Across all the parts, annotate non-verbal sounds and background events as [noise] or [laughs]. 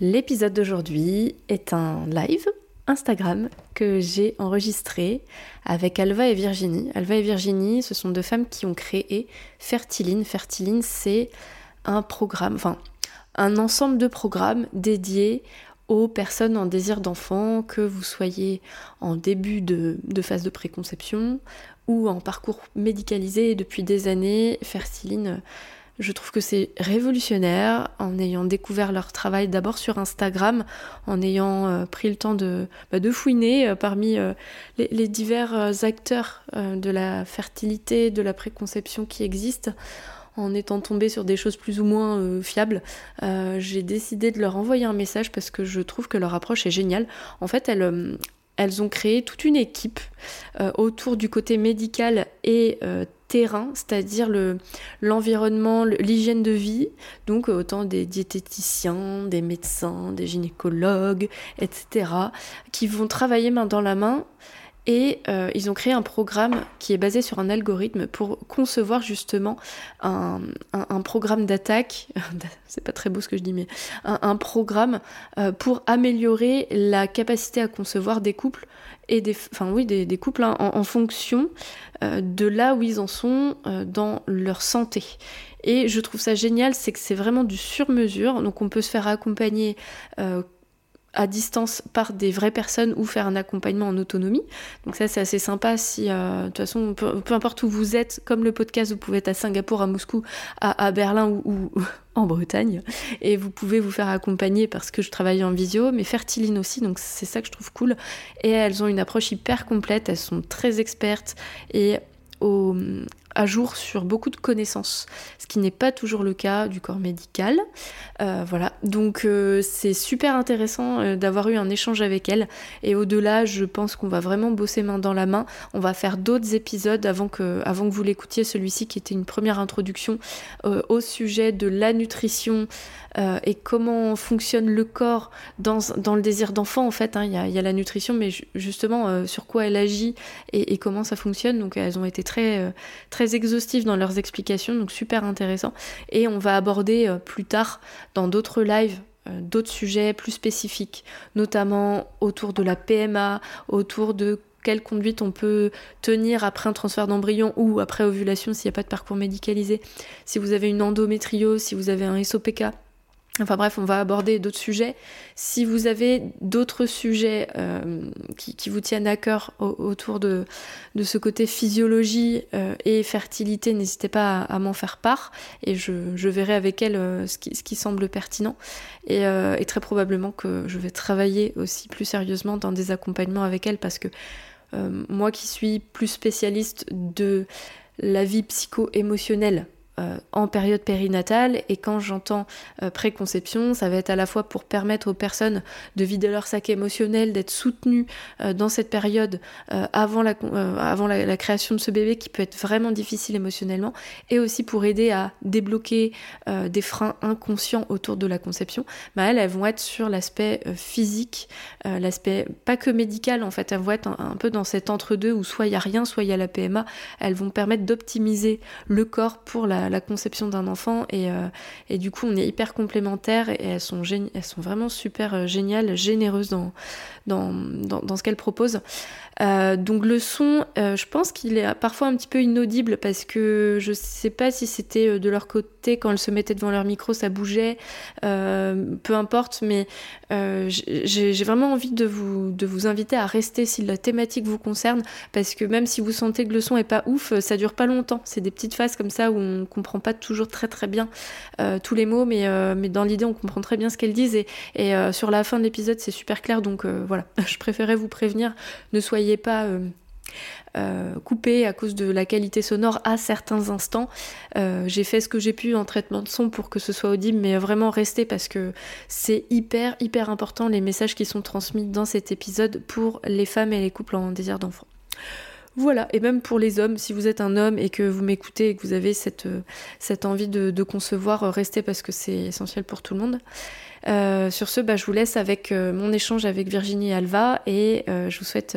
L'épisode d'aujourd'hui est un live Instagram que j'ai enregistré avec Alva et Virginie. Alva et Virginie, ce sont deux femmes qui ont créé Fertiline. Fertiline, c'est un programme, enfin un ensemble de programmes dédiés aux personnes en désir d'enfant, que vous soyez en début de, de, phase de préconception ou en parcours médicalisé depuis des années. Fertiline je trouve que c'est révolutionnaire en ayant découvert leur travail d'abord sur Instagram, en ayant euh, pris le temps de, bah, de fouiner euh, parmi euh, les, divers acteurs de la fertilité, de la préconception qui existent. En étant tombée sur des choses plus ou moins fiables, j'ai décidé de leur envoyer un message parce que je trouve que leur approche est géniale. En fait, elles, elles ont créé toute une équipe autour du côté médical et terrain, c'est-à-dire l'environnement, l'hygiène de vie, donc autant des diététiciens, des médecins, des gynécologues, etc., qui vont travailler main dans la main et euh, ils ont créé un programme qui est basé sur un algorithme pour concevoir justement un, programme d'attaque, [laughs] c'est pas très beau ce que je dis, mais un, programme euh, pour améliorer la capacité à concevoir des couples et des, enfin oui, des, couples hein, en, fonction euh, de là où ils en sont dans leur santé. Et je trouve ça génial, c'est que c'est vraiment du sur-mesure, donc on peut se faire accompagner à distance par des vraies personnes ou faire un accompagnement en autonomie. Donc ça c'est assez sympa si euh, de toute façon peu, importe où vous êtes, comme le podcast, vous pouvez être à Singapour, à Moscou, à, Berlin ou, [laughs] en Bretagne et vous pouvez vous faire accompagner parce que je travaille en visio, mais Fertiline aussi, donc c'est ça que je trouve cool. Et elles ont une approche hyper complète, elles sont très expertes et au, à jour sur beaucoup de connaissances, ce qui n'est pas toujours le cas du corps médical. Euh, voilà, donc euh, c'est super intéressant euh, d'avoir eu un échange avec elle. Et au-delà, je pense qu'on va vraiment bosser main dans la main. On va faire d'autres épisodes avant que, avant que vous l'écoutiez, celui-ci qui était une première introduction au sujet de la nutrition et comment fonctionne le corps dans, dans le désir d'enfant. En fait, hein. il y, a, la nutrition, mais justement sur quoi elle agit et, et, comment ça fonctionne. Donc elles ont été très, très très exhaustifs dans leurs explications, donc super intéressant. Et on va aborder euh, plus tard dans d'autres lives euh, d'autres sujets plus spécifiques, notamment autour de la PMA, autour de quelle conduite on peut tenir après un transfert d'embryon ou après ovulation s'il n'y a pas de parcours médicalisé, si vous avez une endométriose, si vous avez un SOPK, Enfin bref, on va aborder d'autres sujets. Si vous avez d'autres sujets euh, qui, vous tiennent à cœur autour de, ce côté physiologie euh, et fertilité, n'hésitez pas à, m'en faire part et je, verrai avec elle euh, ce, qui, semble pertinent. Et, et, très probablement que je vais travailler aussi plus sérieusement dans des accompagnements avec elle parce que moi qui suis plus spécialiste de la vie psycho-émotionnelle en période périnatale et quand j'entends euh, préconception, ça va être à la fois pour permettre aux personnes de vider leur sac émotionnel, d'être soutenues euh, dans cette période avant, la, création de ce bébé qui peut être vraiment difficile émotionnellement et aussi pour aider à débloquer des freins inconscients autour de la conception. Bah, elles, vont être sur l'aspect physique, l'aspect pas que médical en fait, elles vont être un, peu dans cet entre-deux où soit il y a rien, soit il y a la PMA. Elles vont permettre d'optimiser le corps pour la la, conception d'un enfant et, euh, et, du coup on est hyper complémentaires et elles sont, elles sont vraiment super euh, géniales, généreuses dans, dans, dans, ce qu'elles proposent. Euh, donc le son, je pense qu'il est parfois un petit peu inaudible parce que je sais pas si c'était de leur côté quand elles se mettaient devant leur micro, ça bougeait, peu importe, mais j'ai vraiment envie de vous, de vous inviter à rester si la thématique vous concerne parce que même si vous sentez que le son est pas ouf, ça dure pas longtemps. C'est des petites phases comme ça où on comprend pas toujours très très bien euh, tous les mots, mais, euh, mais dans l'idée, on comprend très bien ce qu'elles disent. Et, et euh, sur la fin de l'épisode, c'est super clair. Donc voilà, [laughs] je préférais vous prévenir. Ne soyez pas coupé à cause de la qualité sonore à certains instants. j'ai fait ce que j'ai pu en traitement de son pour que ce soit audible, mais vraiment restez parce que c'est hyper hyper important les messages qui sont transmis dans cet épisode pour les femmes et les couples en désir d'enfant. Voilà, et même pour les hommes, si vous êtes un homme et que vous m'écoutez et que vous avez cette, euh, cette envie de, concevoir, euh, restez parce que c'est essentiel pour tout le monde. Euh, sur ce, bah, je vous laisse avec mon échange avec Virginie et Alva et je vous souhaite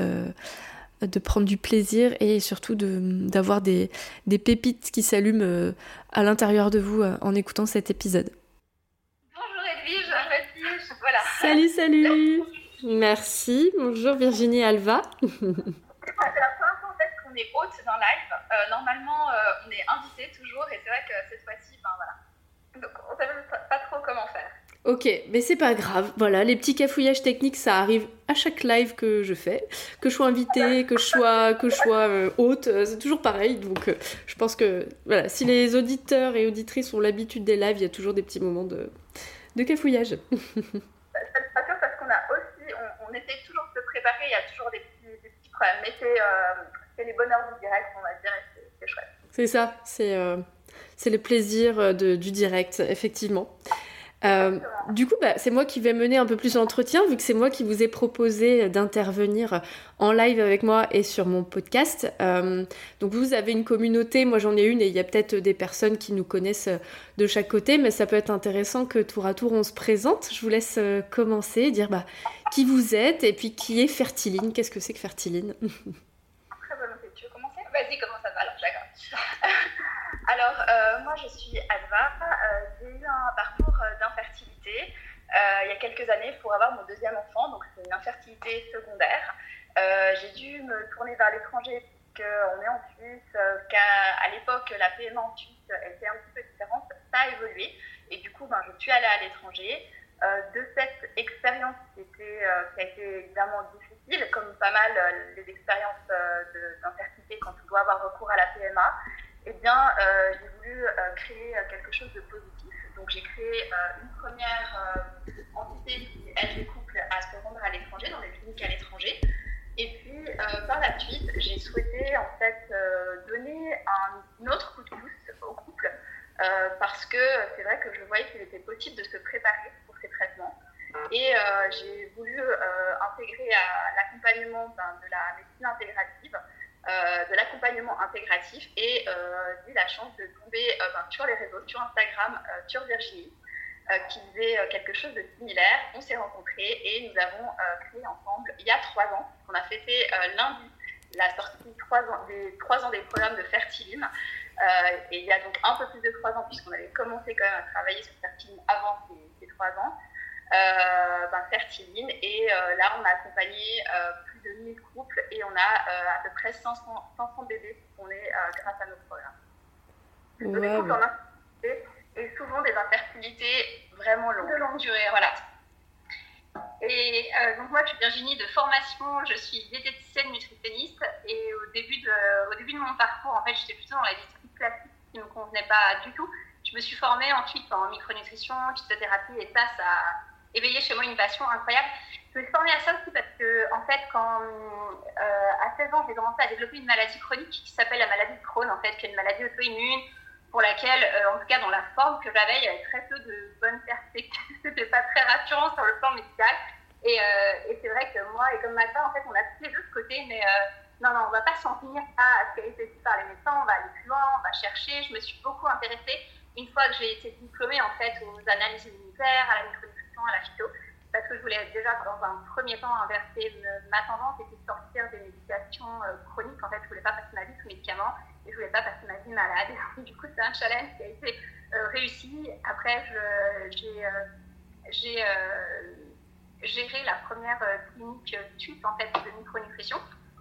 de prendre du plaisir et surtout d'avoir des, des, pépites qui s'allument à l'intérieur de vous en écoutant cet épisode. Bonjour Edwige, voilà. Salut, salut Merci, bonjour Virginie et Alva. [laughs] on est hôte d'un live. Euh, normalement, euh, on est invité toujours, et c'est vrai que cette fois-ci, ben voilà. Donc, on ne sait pas trop comment faire. Ok, mais c'est pas grave. Voilà, les petits cafouillages techniques, ça arrive à chaque live que je fais, que je sois invitée, que je sois, que je sois euh, hôte, c'est toujours pareil. Donc, je pense que voilà, si les auditeurs et auditrices ont l'habitude des lives, il y a toujours des petits moments de, de cafouillage. [laughs] C'est pas sûr parce qu'on a aussi, on, essaie toujours de se préparer. Il y a toujours des petits, des petits problèmes. Mais c'est c'est les bonheurs du direct, on va dire, c'est chouette. C'est ça, c'est euh, le plaisir euh, de, du direct, effectivement. Euh, du coup, bah, c'est moi qui vais mener un peu plus l'entretien, vu que c'est moi qui vous ai proposé d'intervenir en live avec moi et sur mon podcast. Euh, donc vous avez une communauté, moi j'en ai une, et il y a peut-être des personnes qui nous connaissent de chaque côté, mais ça peut être intéressant que tour à tour on se présente. Je vous laisse commencer, dire bah, qui vous êtes et puis qui est Fertiline. Qu'est-ce que c'est que Fertiline? [laughs] Vas-y, comment ça va alors, [laughs] Alors, euh, moi, je suis Alva. Euh, j'ai eu un parcours euh, d'infertilité il y a quelques années pour avoir mon deuxième enfant, donc c'est une infertilité secondaire. j'ai dû me tourner vers l'étranger puisqu'on est en Suisse, qu'à l'époque, la PMA en Suisse était un petit peu différente. Ça a évolué et du coup, ben, je suis allée à l'étranger. de cette expérience qui, était, qui a été évidemment comme pas mal les expériences d'infertilité quand on doit avoir recours à la PMA, eh bien, euh, j'ai voulu euh, créer euh, quelque chose de positif. Donc, j'ai créé une première entité qui aide les couples à se rendre à l'étranger, dans les cliniques à l'étranger. Et puis, par la suite, j'ai souhaité en fait donner un autre coup de pouce aux couples parce que c'est vrai que je voyais qu'il était possible de se préparer pour ces traitements. Et j'ai voulu intégrer à ben, de la médecine intégrative euh, de l'accompagnement intégratif et euh, j'ai eu la chance de tomber euh, ben, sur les réseaux, sur Instagram, sur Virginie, qui faisait quelque chose de similaire. On s'est rencontrés et nous avons créé ensemble il y a trois ans, on a fêté lundi la sortie ans, des trois ans des programmes de Fertilim. et il y a donc un peu plus de trois ans, puisqu'on avait commencé quand même à travailler sur Fertilim avant ces, trois ans, ben, Fertiline. Et là, on a accompagné de 1000 couples et on a euh, à peu près 500, 500 bébés qui sont nés euh, grâce à nos programmes. Des couples en infertilité et souvent des infertilités vraiment longues. De longue durée, voilà. Et euh, donc moi, je suis Virginie de formation, je suis diététicienne nutritionniste et au début de, au début de mon parcours, en fait, j'étais plutôt dans la diététique classique qui ne me convenait pas du tout. Je me suis formée ensuite en micronutrition, phytothérapie et ça, ça éveillé chez moi une passion incroyable. Je me suis formée à ça aussi parce que, en fait, quand euh, à 16 ans, j'ai commencé à développer une maladie chronique qui s'appelle la maladie de Crohn, en fait, qui est une maladie auto-immune pour laquelle, euh, en tout cas dans la forme que j'avais, il y avait très peu de bonnes perspectives. [laughs] C'était pas très rassurant sur le plan médical. Et, euh, c'est vrai que moi et comme Magda, en fait, on a tous les deux ce côté, mais non, non, on va pas s'en tenir à ce qui a été dit par les médecins, on va aller plus loin, on va chercher. Je me suis beaucoup intéressée, une fois que j'ai été diplômée, en fait, aux analyses immunitaires, à la à la phyto, parce que je voulais déjà dans un premier temps inverser ma tendance et de sortir des médications euh, chroniques. En fait, je voulais pas passer ma vie sous médicaments et je voulais pas passer ma vie malade. [laughs] du coup, c'est un challenge qui a été euh, réussi. Après, j'ai euh, géré la première clinique suite en fait de micronutrition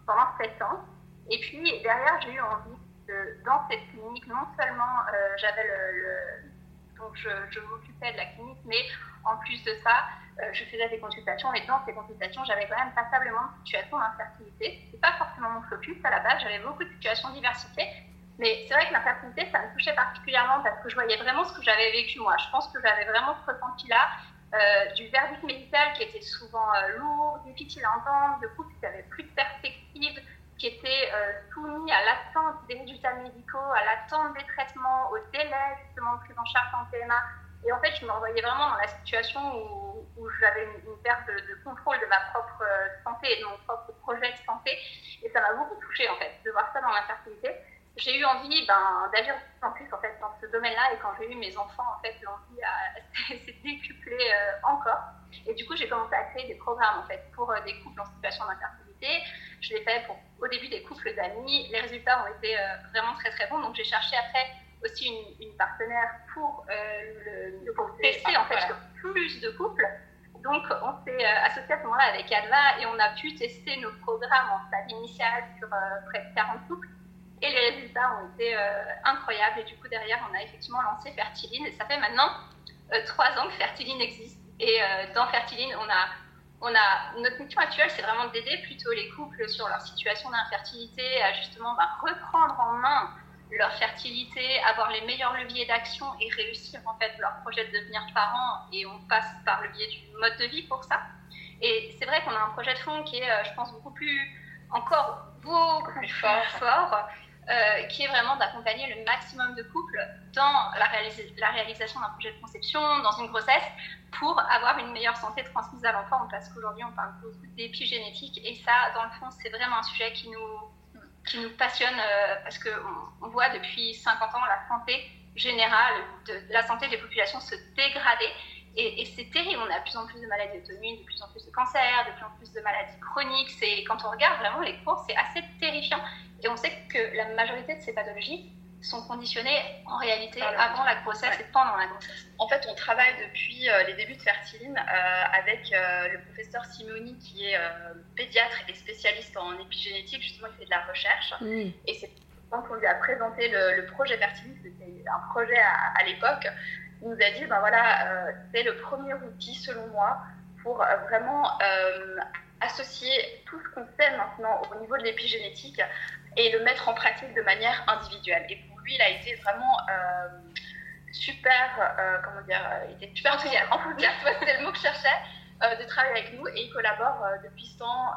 pendant 7 ans. Et puis derrière, j'ai eu envie de, dans cette clinique, non seulement j'avais le, donc je, m'occupais de la clinique, mais en plus de ça, euh, je faisais des consultations et dans ces consultations, j'avais quand même passablement de situations d'infertilité. Ce pas forcément mon focus à la base, j'avais beaucoup de situations diversifiées. Mais c'est vrai que l'infertilité, ça me touchait particulièrement parce que je voyais vraiment ce que j'avais vécu moi. Je pense que j'avais vraiment ce ressenti-là euh, du verdict médical qui était souvent euh, lourd, difficile à entendre, de couple qui n'avait plus de perspective, qui étaient soumis à l'attente des résultats médicaux, à l'attente des traitements, au délai justement de prise en charge en PMA. Et en fait, je me revoyais vraiment dans la situation où, j'avais une, perte de, contrôle de ma propre santé et de mon propre projet de santé. Et ça m'a beaucoup touchée, en fait, de voir ça dans l'infertilité j'ai eu envie ben, d'agir en plus en fait, dans ce domaine-là et quand j'ai eu mes enfants, en fait, l'envie [laughs] s'est décuplée euh, encore. Et du coup, j'ai commencé à créer des programmes en fait, pour euh, des couples en situation d'infertilité. Je l'ai fait pour, au début des couples d'amis. Les résultats ont été euh, vraiment très très bons. Donc j'ai cherché après aussi une, une partenaire pour, le, pour tester en fait plus de couples. Donc, on s'est associé à ce moment-là avec Alva et on a pu tester nos programmes en stade initial sur près de 40 couples. Et les résultats ont été euh, incroyables. Et du coup, derrière, on a effectivement lancé Fertiline. Et ça fait maintenant euh, trois ans que Fertiline existe. Et euh, dans Fertiline, on a, on a, notre mission actuelle, c'est vraiment d'aider plutôt les couples sur leur situation d'infertilité à justement bah, reprendre en main leur fertilité, avoir les meilleurs leviers d'action et réussir en fait leur projet de devenir parent. Et on passe par le biais du mode de vie pour ça. Et c'est vrai qu'on a un projet de fond qui est, je pense, beaucoup plus, encore beaucoup plus fort, fort euh, qui est vraiment d'accompagner le maximum de couples dans la, réalisation d'un projet de conception, dans une grossesse, pour avoir une meilleure santé transmise à l'enfant, parce qu'aujourd'hui on parle beaucoup d'épigénétique, et ça, dans le fond, c'est vraiment un sujet qui nous, qui nous passionne, euh, parce qu'on on voit depuis 50 ans la santé générale, de, la santé des populations se dégrader, et, c'est terrible, on a de plus en plus de maladies auto-immunes, de plus en plus de cancers, de plus en plus de maladies chroniques. C'est quand on regarde vraiment les cours, c'est assez terrifiant. Et on sait que la majorité de ces pathologies sont conditionnées en réalité avant la grossesse et pendant la grossesse. En fait, on travaille depuis euh, les débuts de Fertiline euh, avec euh, le professeur Simoni qui est pédiatre et spécialiste en épigénétique. Justement, il fait de la recherche. Et c'est quand on lui a présenté le, projet Fertiline, c'était un projet à, à l'époque, il nous a dit, ben voilà, euh, c'est le premier outil selon moi pour euh, vraiment euh, associer tout ce qu'on sait maintenant au niveau de l'épigénétique et le mettre en pratique de manière individuelle. Et pour lui, il a été vraiment super, comment dire, il était super enthousiaste, [laughs] c'était le mot que je cherchais, de travailler avec nous et il collabore depuis ce temps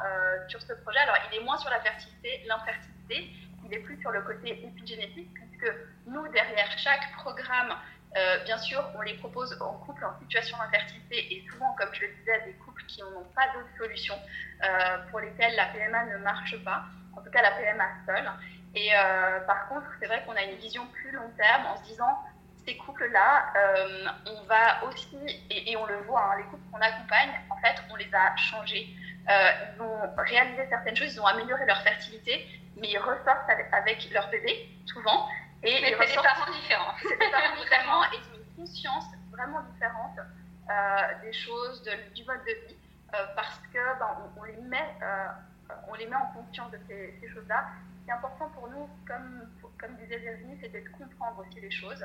sur ce projet. Alors, il est moins sur la fertilité, l'infertilité, il est plus sur le côté épigénétique, puisque nous, derrière chaque programme euh, bien sûr, on les propose en couple en situation d'infertilité et souvent, comme je le disais, des couples qui n'ont pas d'autre solution euh, pour lesquels la PMA ne marche pas, en tout cas la PMA seule. Et euh, par contre, c'est vrai qu'on a une vision plus long terme en se disant, ces couples-là, on va aussi, et, on le voit, hein, les couples qu'on accompagne, en fait, on les a changés. ils ont réalisé certaines choses, ils ont amélioré leur fertilité, mais ils ressortent avec leur bébé, souvent, et Mais [laughs] c'est des parents différents. C'est des parents différents et une conscience vraiment différente euh, des choses, de, du mode de vie, euh, parce que ben, on, les met, euh, on les met en conscience de ces, ces choses-là. C'est important pour nous, comme, comme disait Virginie, c'était de comprendre aussi les choses.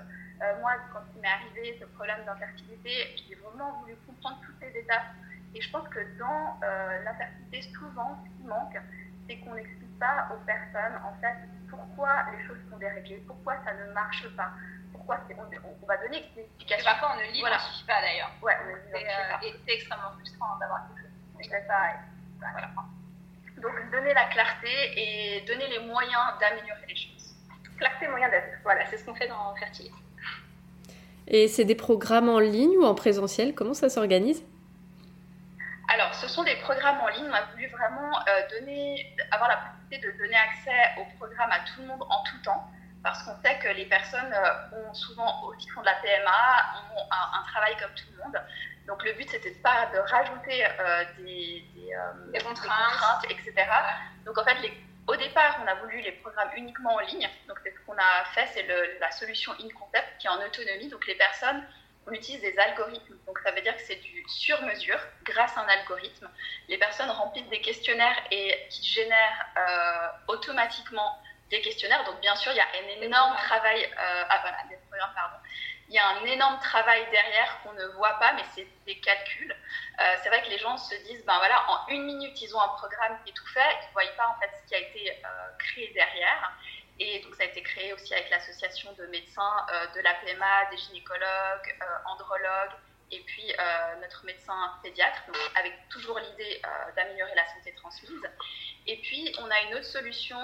moi, quand il m'est arrivé ce problème d'infertilité, j'ai vraiment voulu comprendre toutes les étapes. Et je pense que dans l'infertilité, souvent, ce qui manque, c'est qu'on n'explique pas aux personnes, en fait, pourquoi les choses sont déréglées, pourquoi ça ne marche pas, pourquoi on, on, va donner des explications. Parfois on ne l'identifie voilà. pas d'ailleurs. Ouais, on euh, Et c'est extrêmement frustrant d'avoir quelque chose. Voilà. Donc donner la clarté et donner les moyens d'améliorer les choses. Clarté, moyen d'être. Voilà, c'est ce qu'on fait dans Fertilité. Et c'est des programmes en ligne ou en présentiel? Comment ça s'organise? Alors, ce sont des programmes en ligne. On a voulu vraiment euh, donner, avoir la de donner accès au programme à tout le monde en tout temps, parce qu'on sait que les personnes euh, ont souvent, aussi font de la PMA, ont un, travail comme tout le monde. Donc le but, c'était pas de rajouter euh, des, euh, des, contraintes. etc. Donc en fait, les, au départ, on a voulu les programmes uniquement en ligne. Donc ce qu'on a fait, c'est la solution InConcept qui est en autonomie. Donc les personnes on utilise des algorithmes. Donc ça veut dire que c'est du sur-mesure grâce à un algorithme. Les personnes remplissent des questionnaires et qui génèrent euh, automatiquement des questionnaires. Donc bien sûr, il y a un énorme travail. Euh, ah voilà, des programmes, pardon. Il y a un énorme travail derrière qu'on ne voit pas, mais c'est des calculs. Euh, c'est vrai que les gens se disent, ben voilà, en une minute, ils ont un programme qui est tout fait, ils ne voient pas en fait ce qui a été créé derrière. Et donc, ça a été créé aussi avec l'association de médecins euh, de la PMA, des gynécologues, euh, andrologues et puis euh, notre médecin pédiatre, avec toujours l'idée d'améliorer la santé transmise. Et puis, on a une autre solution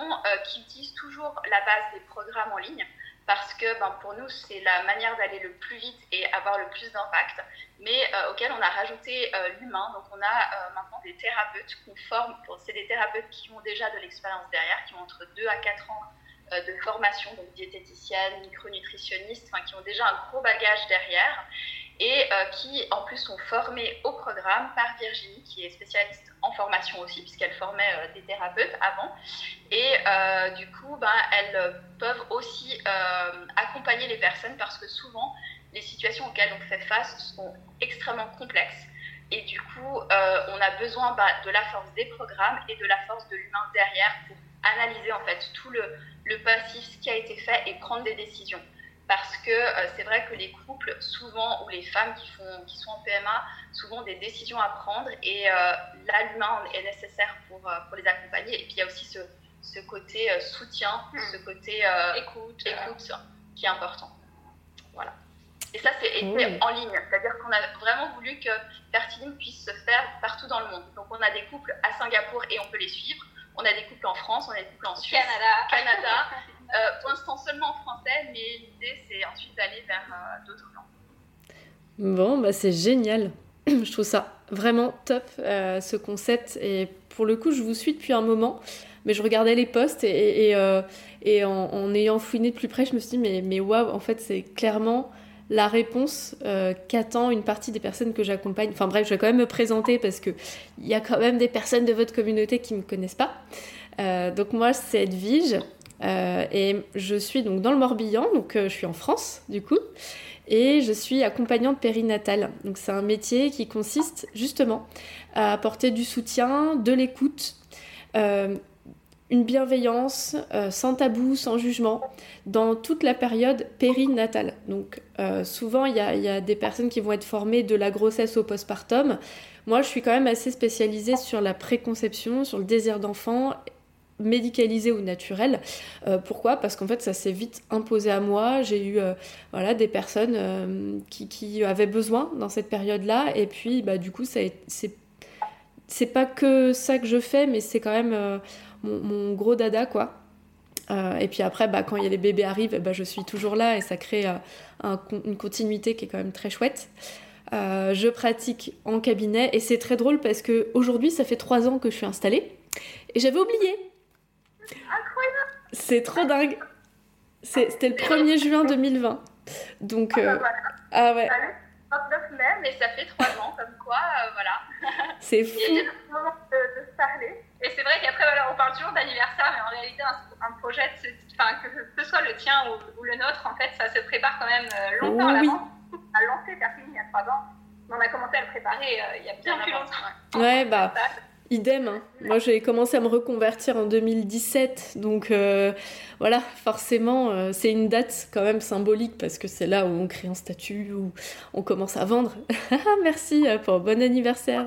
qui utilise toujours la base des programmes en ligne parce que ben, pour nous, c'est la manière d'aller le plus vite et avoir le plus d'impact, mais auquel on a rajouté l'humain. Donc on a maintenant des thérapeutes qu'on forme, c'est des thérapeutes qui ont déjà de l'expérience derrière, qui ont entre 2 à 4 ans de formation, donc diététicienne, micronutritionniste, qui ont déjà un gros bagage derrière et euh, qui en plus sont formés au programme par Virginie, qui est spécialiste en formation aussi, puisqu'elle formait euh, des thérapeutes avant. Et euh, du coup, ben, elles peuvent aussi accompagner les personnes parce que souvent, les situations auxquelles on fait face sont extrêmement complexes. Et du coup, on a besoin ben, de la force des programmes et de la force de l'humain derrière pour analyser en fait tout le, le passif, ce qui a été fait et prendre des décisions parce que euh, c'est vrai que les couples, souvent, ou les femmes qui, font, qui sont en PMA, souvent des décisions à prendre et euh, là, l'humain est nécessaire pour, euh, pour les accompagner. Et puis, il y a aussi ce, ce côté soutien, ce côté écoute, écoute qui est important. Voilà. Et ça, c'est en ligne. C'est-à-dire qu'on a vraiment voulu que Fertiline puisse se faire partout dans le monde. Donc, on a des couples à Singapour et on peut les suivre. On a des couples en France, on a des couples en Suisse, Canada. Canada. [laughs] Euh, pour l'instant seulement en français, mais l'idée c'est ensuite d'aller vers euh, d'autres langues. Bon, bah c'est génial. [clears throat] je trouve ça vraiment top, euh, ce concept. Et pour le coup, je vous suis depuis un moment, mais je regardais les posts et, et, en, ayant fouiné de plus près, je me suis dit, mais, mais waouh, en fait, c'est clairement la réponse qu'attend une partie des personnes que j'accompagne. Enfin bref, je vais quand même me présenter parce qu'il y a quand même des personnes de votre communauté qui ne me connaissent pas. donc moi, c'est Edwige. Euh, et je suis donc dans le Morbihan, donc euh, je suis en France du coup, et je suis accompagnante périnatale. Donc c'est un métier qui consiste justement à apporter du soutien, de l'écoute, euh, une bienveillance sans tabou, sans jugement, dans toute la période périnatale. Donc souvent il y, a des personnes qui vont être formées de la grossesse au postpartum. Moi je suis quand même assez spécialisée sur la préconception, sur le désir d'enfant médicalisé ou naturel. Euh, pourquoi? Parce qu'en fait, ça s'est vite imposé à moi. J'ai eu euh, voilà, des personnes euh, qui, qui, avaient besoin dans cette période-là. Et puis, bah, du coup, c'est c'est pas que ça que je fais, mais c'est quand même mon, gros dada, quoi. et puis après, bah, quand y a les bébés arrivent, bah, je suis toujours là et ça crée une continuité qui est quand même très chouette. je pratique en cabinet et c'est très drôle parce que aujourd'hui, ça fait trois ans que je suis installée et j'avais oublié Incroyable C'est trop dingue C'était le 1er juin 2020. Donc, euh, ah ouais. 29 mai, mais ça fait 3 ans, comme quoi, euh, voilà. C'est fou. [laughs] Il y a moment de, se parler. Et c'est vrai qu'après, voilà, on parle toujours d'anniversaire, mais en réalité, un, projet, enfin, que ce soit le tien ou, le nôtre, en fait, ça se prépare quand même euh, longtemps à l'avance. On a lancé Perfine il y a 3 ans, mais on a commencé à le préparer il y a bien plus longtemps. Ouais, bah. Idem. Hein. Moi, j'ai commencé à me reconvertir en 2017. Donc, euh, voilà, forcément, euh, c'est une date quand même symbolique parce que c'est là où on crée un statut, où on commence à vendre. [laughs] Ah, merci euh, pour bon anniversaire.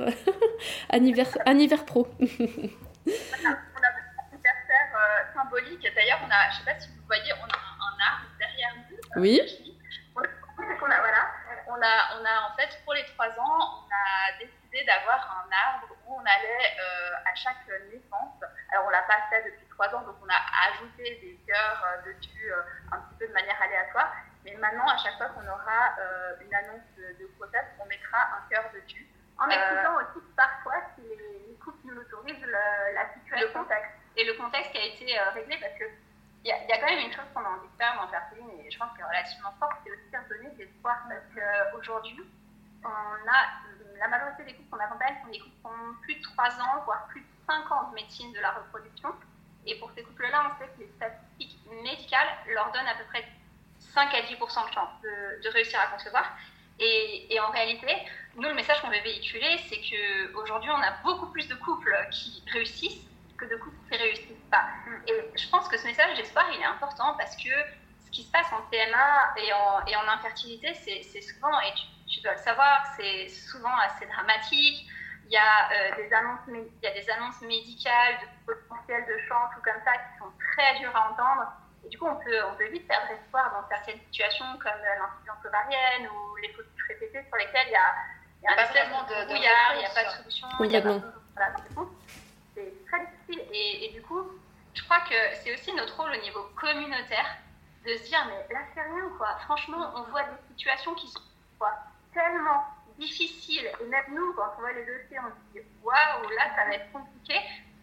[laughs] anniversaire pro. on a un anniversaire symbolique. D'ailleurs, on a, je ne sais pas si vous voyez, on a un, arbre derrière nous. Oui. On a, voilà, on a, on a en fait, pour les trois ans, on a décidé d'avoir un arbre on allait euh, à chaque naissance, alors on l'a pas fait depuis trois ans, donc on a ajouté des cœurs euh, dessus euh, un petit peu de manière aléatoire, mais maintenant à chaque fois qu'on aura une annonce de, grossesse, on mettra un cœur dessus. En expliquant aussi parfois si les, couples nous autorisent la situation. Le contexte. Et le contexte qui a été réglé parce que il y, a quand même une chose qu'on a envie de faire dans Fertiline et je pense qu'elle est relativement forte, c'est aussi un donner d'espoir parce qu'aujourd'hui, on a la majorité des couples qu'on accompagne sont des couples qui ont plus de 3 ans, voire plus de 5 ans de médecine de la reproduction. Et pour ces couples-là, on sait que les statistiques médicales leur donnent à peu près 5 à 10 de chance de, réussir à concevoir. Et, en réalité, nous, le message qu'on veut véhiculer, c'est qu'aujourd'hui, on a beaucoup plus de couples qui réussissent que de couples qui ne réussissent pas. Et je pense que ce message d'espoir, il est important parce que ce qui se passe en PMA et en, infertilité, c'est souvent, et dois le savoir, c'est souvent assez dramatique. Il y, a, euh, des annonces, il y a des annonces médicales de potentiel de chance ou comme ça qui sont très dures à entendre. Et du coup, on peut, on peut vite perdre espoir dans certaines situations comme l'incidence ovarienne ou les fausses répétées sur lesquelles il y a, il y a un espèce de, brouillard, il n'y a pas de solution. Complètement. Voilà, c'est très difficile. Et, et, du coup, je crois que c'est aussi notre rôle au niveau communautaire de se dire, mais là, c'est rien, quoi. Franchement, on voit des situations qui sont quoi, tellement difficiles. Et même nous, quand on voit les dossiers, on se dit, waouh, là, ça va être compliqué.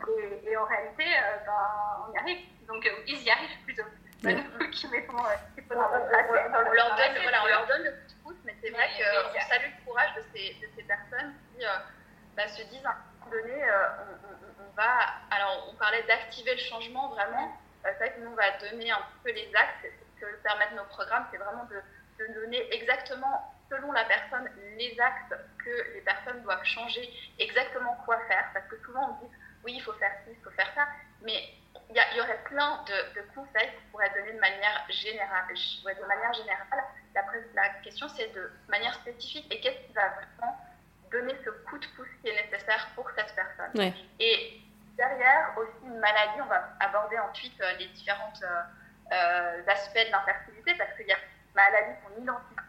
Et, et en réalité, euh, ben, on y arrive. Donc, euh, ils y arrivent plutôt. Ouais. Qui mettons, euh, on, leur donne, voilà, on leur donne le coup de pouce, mais c'est vrai qu'on salue le courage de ces, de ces personnes qui bah, se disent à un moment donné, on, on, on, va. Alors, on parlait d'activer le changement vraiment. c'est vrai que nous, on va donner un peu les actes. Ce que permettent nos programmes, c'est vraiment de, de donner exactement selon la personne les actes que les personnes doivent changer, exactement quoi faire. Parce que souvent on dit oui, il faut faire ci, il faut faire ça, mais il y, y, aurait plein de, de conseils qu'on pourrait donner de manière générale. De manière générale, la, la question c'est de manière spécifique et qu'est-ce qui va vraiment donner ce coup de pouce qui est nécessaire pour cette personne? Ouais. Et derrière aussi une maladie, on va aborder ensuite euh, les différents euh, euh, aspects de l'infertilité parce qu'il y a maladies qu'on identifie.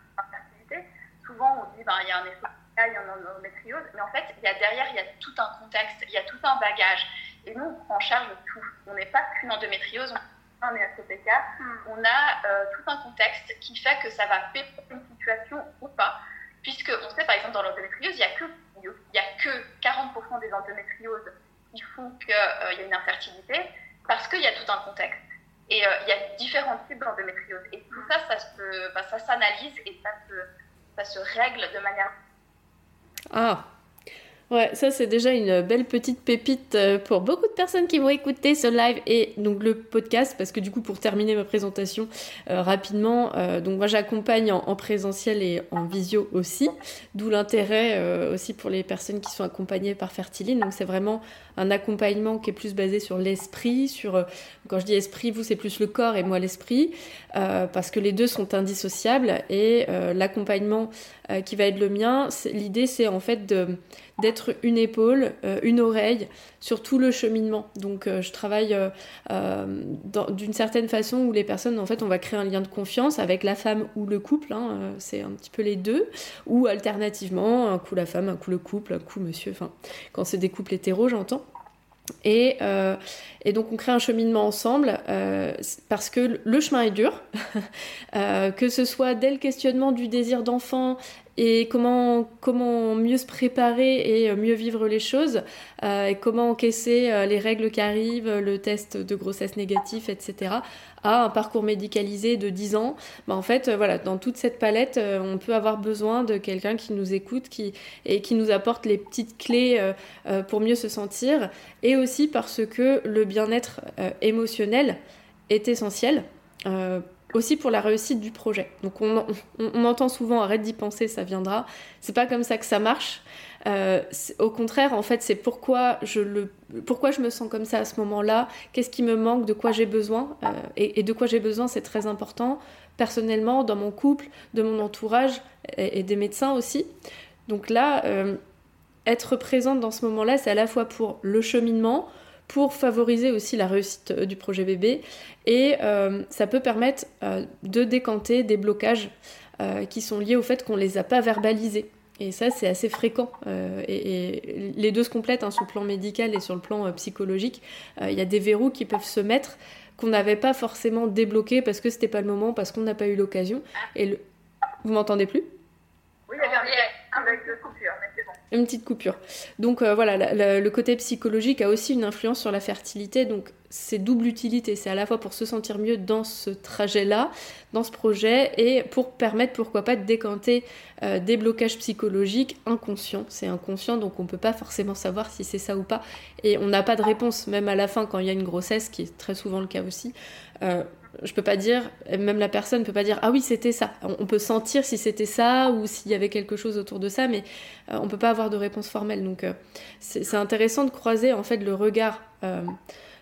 Souvent on dit ben, il y a un effet il y a une endométriose, mais en fait, il y a derrière, il y a tout un contexte, il y a tout un bagage. Et nous, on prend en charge tout. On n'est pas qu'une endométriose, on a un ESOPK, mm. on a euh, tout un contexte qui fait que ça va faire une situation ou pas. Puisque on sait, par exemple, dans l'endométriose, il n'y a, que, il a que 40% des endométrioses qui font qu'il euh, y a une infertilité, parce qu'il y a tout un contexte. Et euh, il y a différents types d'endométriose. Et tout ça, ça, se, bah, ça s'analyse et ça se, ça se règle de manière ah Ouais, ça c'est déjà une belle petite pépite euh, pour beaucoup de personnes qui vont écouter ce live et donc le podcast parce que du coup pour terminer ma présentation euh, rapidement, euh, donc moi j'accompagne en, en, présentiel et en visio aussi, d'où l'intérêt aussi pour les personnes qui sont accompagnées par Fertiline. Donc c'est vraiment un accompagnement qui est plus basé sur l'esprit, sur quand je dis esprit, vous c'est plus le corps et moi l'esprit, euh, parce que les deux sont indissociables et euh, l'accompagnement euh, qui va être le mien, l'idée c'est en fait d'être une épaule, une oreille sur tout le cheminement. Donc je travaille d'une certaine façon où les personnes, en fait, on va créer un lien de confiance avec la femme ou le couple, hein, c'est un petit peu les deux, ou alternativement, un coup la femme, un coup le couple, un coup monsieur, enfin, quand c'est des couples hétéros, j'entends. Et, euh, et, donc on crée un cheminement ensemble euh, parce que le chemin est dur, [laughs] euh, que ce soit dès le questionnement du désir d'enfant et comment, comment mieux se préparer et mieux vivre les choses, euh, et comment encaisser euh, les règles qui arrivent, le test de grossesse négatif, etc., à un parcours médicalisé de 10 ans. Bah, en fait, euh, voilà, dans toute cette palette, euh, on peut avoir besoin de quelqu'un qui nous écoute qui, et qui nous apporte les petites clés euh, pour mieux se sentir, et aussi parce que le bien-être émotionnel est essentiel aussi pour la réussite du projet. Donc on, on, entend souvent arrête d'y penser, ça viendra. C'est pas comme ça que ça marche. Euh, au contraire, en fait, c'est pourquoi je le, pourquoi je me sens comme ça à ce moment-là? Qu'est-ce qui me manque, de quoi j'ai besoin? Euh, et, de quoi j'ai besoin, c'est très important. Personnellement, dans mon couple, de mon entourage et, et des médecins aussi. Donc là, euh, être présente dans ce moment-là, c'est à la fois pour le cheminement, pour favoriser aussi la réussite du projet bébé et euh, ça peut permettre euh, de décanter des blocages euh, qui sont liés au fait qu'on les a pas verbalisés. Et ça, c'est assez fréquent. Euh, et, les deux se complètent hein, sur le plan médical et sur le plan psychologique. Il y a des verrous qui peuvent se mettre qu'on n'avait pas forcément débloqués parce que c'était pas le moment, parce qu'on n'a pas eu l'occasion. Et le... vous m'entendez plus? Oui, avec de coupure, mais c'est bon une petite coupure. Donc euh, voilà, le côté psychologique a aussi une influence sur la fertilité, donc c'est double utilité, c'est à la fois pour se sentir mieux dans ce trajet-là, dans ce projet, et pour permettre, pourquoi pas, de décanter euh, des blocages psychologiques inconscients. C'est inconscient, donc on peut pas forcément savoir si c'est ça ou pas, et on n'a pas de réponse, même à la fin, quand il y a une grossesse, qui est très souvent le cas aussi. Euh, je peux pas dire, même la personne peut pas dire ah oui c'était ça. On peut sentir si c'était ça ou s'il y avait quelque chose autour de ça, mais euh, on peut pas avoir de réponse formelle. Donc euh, c'est intéressant de croiser en fait le regard euh,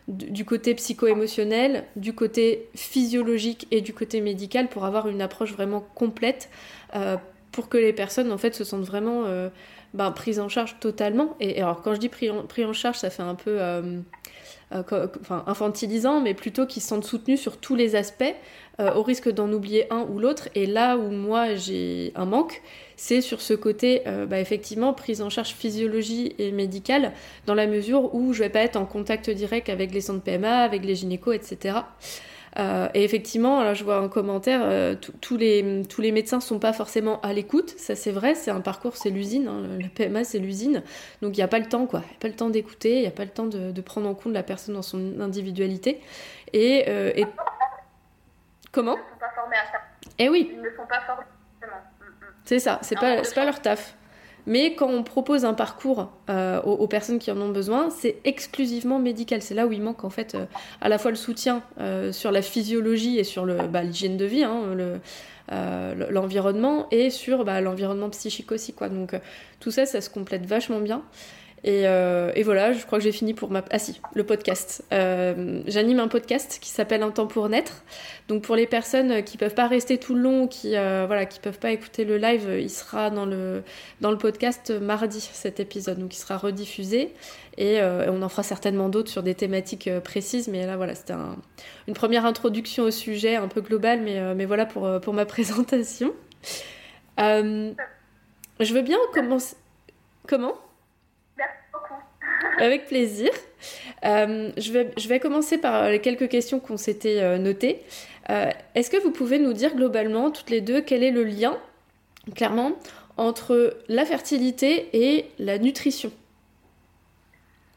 du côté psycho-émotionnel, du côté physiologique et du côté médical pour avoir une approche vraiment complète euh, pour que les personnes en fait se sentent vraiment ben, prise en charge totalement. Et, alors quand je dis pris en, charge, ça fait un peu enfin, infantilisant, mais plutôt qu'ils se sentent soutenus sur tous les aspects, au risque d'en oublier un ou l'autre. Et là où moi j'ai un manque, c'est sur ce côté, bah, effectivement, prise en charge physiologie et médicale, dans la mesure où je vais pas être en contact direct avec les centres PMA, avec les gynécos, etc. Euh, et effectivement, là, je vois un commentaire, euh, tous les, tous les médecins sont pas forcément à l'écoute, ça c'est vrai, c'est un parcours, c'est l'usine, hein, la PMA c'est l'usine, donc il n'y a pas le temps, quoi, il n'y a pas le temps d'écouter, il n'y a pas le temps de, de, prendre en compte la personne dans son individualité. Et, euh, et... comment? Ils ne sont pas formés à ça. Eh oui. Ils ne sont pas formés. Mm, mm. C'est ça, c'est pas, pas leur taf. Mais quand on propose un parcours euh, aux, personnes qui en ont besoin, c'est exclusivement médical. C'est là où il manque en fait euh, à la fois le soutien euh, sur la physiologie et sur bah, l'hygiène de vie, hein, l'environnement, et sur bah, l'environnement psychique aussi. Donc tout ça, ça se complète vachement bien. Euh, et, voilà, je crois que j'ai fini pour ma... Ah si, le podcast. Euh, j'anime un podcast qui s'appelle Un temps pour naître. Donc pour les personnes qui peuvent pas rester tout le long, qui euh, voilà, peuvent pas écouter le live, il sera dans le, dans le podcast mardi, cet épisode. Donc il sera rediffusé. Et on en fera certainement d'autres sur des thématiques précises. Mais là, voilà, c'était une première introduction au sujet un peu global, mais, mais voilà pour, pour ma [laughs] présentation. je veux bien commencer... Comment? Avec plaisir. Euh, je, vais, je vais commencer par les quelques questions qu'on s'était euh, notées. Euh, est-ce que vous pouvez nous dire globalement, toutes les deux, quel est le lien, clairement, entre la fertilité et la nutrition?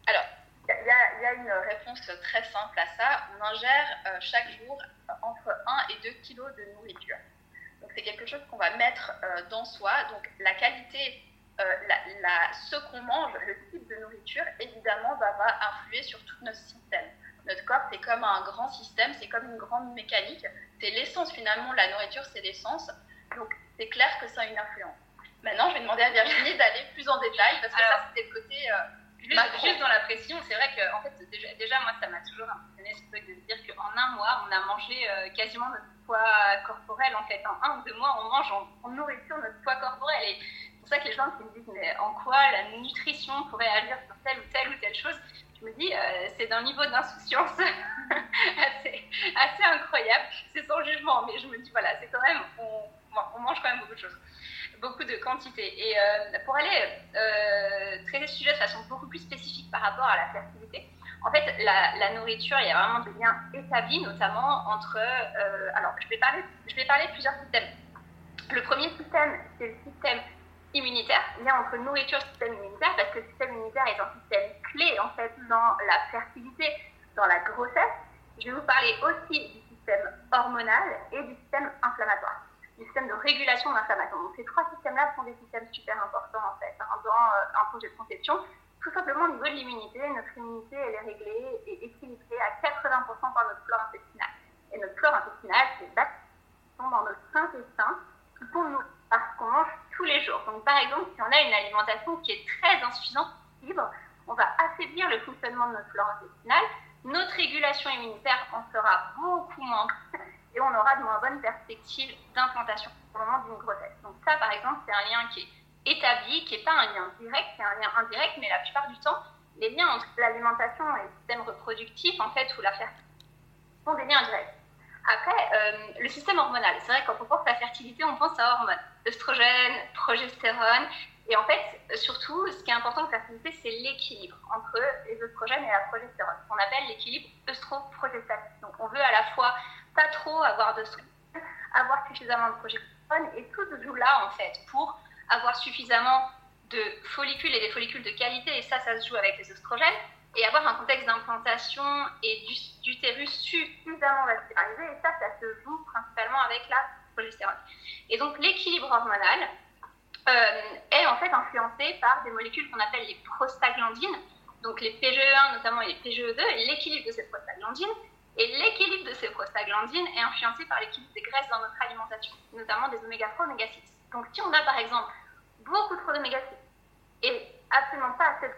Alors, il y, a une réponse très simple à ça. On ingère chaque jour entre 1 et 2 kilos de nourriture. Donc, c'est quelque chose qu'on va mettre dans soi. Donc, la qualité euh, la, ce qu'on mange, le type de nourriture, évidemment, va, va influer sur tout notre système. Notre corps, c'est comme un grand système, c'est comme une grande mécanique. C'est l'essence finalement, la nourriture, c'est l'essence. Donc, c'est clair que ça a une influence. Maintenant, je vais demander à Virginie d'aller plus en détail, parce que ça, c'était le côté... Euh, juste, dans la pression, c'est vrai que en fait, déjà, déjà moi, ça m'a toujours impressionné ce truc de se dire qu'en un mois, on a mangé euh, quasiment notre poids corporel. En fait, en un ou deux mois, on mange en, en nourriture notre poids corporel. Et pour ça que les gens qui me disent mais en quoi la nutrition pourrait agir sur telle ou telle ou telle chose, je me dis euh, c'est d'un niveau d'insouciance [laughs] assez, assez, incroyable. C'est sans jugement, mais je me dis voilà, c'est quand même, on, mange quand même beaucoup de choses, beaucoup de quantité. Et euh, pour aller euh, traiter ce sujet de façon beaucoup plus spécifique par rapport à la fertilité, en fait, la, nourriture, il y a vraiment des liens établis, notamment entre. alors, je vais, parler, je vais parler de plusieurs systèmes. Le premier système, c'est le système immunitaire, lien entre nourriture et système immunitaire, parce que le système immunitaire est un système clé en fait dans la fertilité, dans la grossesse. Je vais vous parler aussi du système hormonal et du système inflammatoire, du système de régulation de l'inflammation. Donc ces trois systèmes-là sont des systèmes super importants en fait hein, dans euh, un projet de conception. Tout simplement au niveau de l'immunité, notre immunité elle est réglée et équilibrée à 80% par notre flore intestinale. Et notre flore intestinale, c'est les bactéries qui sont dans notre intestin qui font nous parce qu'on mange tous les jours. Donc, par exemple, si on a une alimentation qui est très insuffisante en fibres, on va affaiblir le fonctionnement de notre flore intestinale, notre régulation immunitaire en sera beaucoup moins et on aura de moins bonnes perspectives d'implantation au moment d'une grossesse. Donc ça, par exemple, c'est un lien qui est établi, qui n'est pas un lien direct, c'est un lien indirect, mais la plupart du temps, les liens entre l'alimentation et le système reproductif, en fait, ou la fertilité, sont des liens directs. Après, euh, le système hormonal, c'est vrai, quand on pense à la fertilité, on pense à hormones, œstrogène, progestérone. Et en fait, surtout, ce qui est important de fertilité, c'est l'équilibre entre les œstrogènes et la progestérone, qu'on appelle l'équilibre œstro-progestatif. Donc, on veut à la fois pas trop avoir d'œstrogène, avoir suffisamment de progestérone, et tout joue là, en fait, pour avoir suffisamment de follicules et des follicules de qualité, et ça, ça se joue avec les œstrogènes et avoir un contexte d'implantation et d'utérus suffisamment vascularisé. Et ça, ça se joue principalement avec la Et donc, l'équilibre hormonal euh, est en fait influencé par des molécules qu'on appelle les prostaglandines, donc les PGE1 notamment et les PGE2, et l'équilibre de ces prostaglandines. Et l'équilibre de ces prostaglandines est influencé par l'équilibre des graisses dans notre alimentation, notamment des oméga 3, oméga 6. Donc, si on a par exemple beaucoup trop d'oméga 6 et absolument pas assez de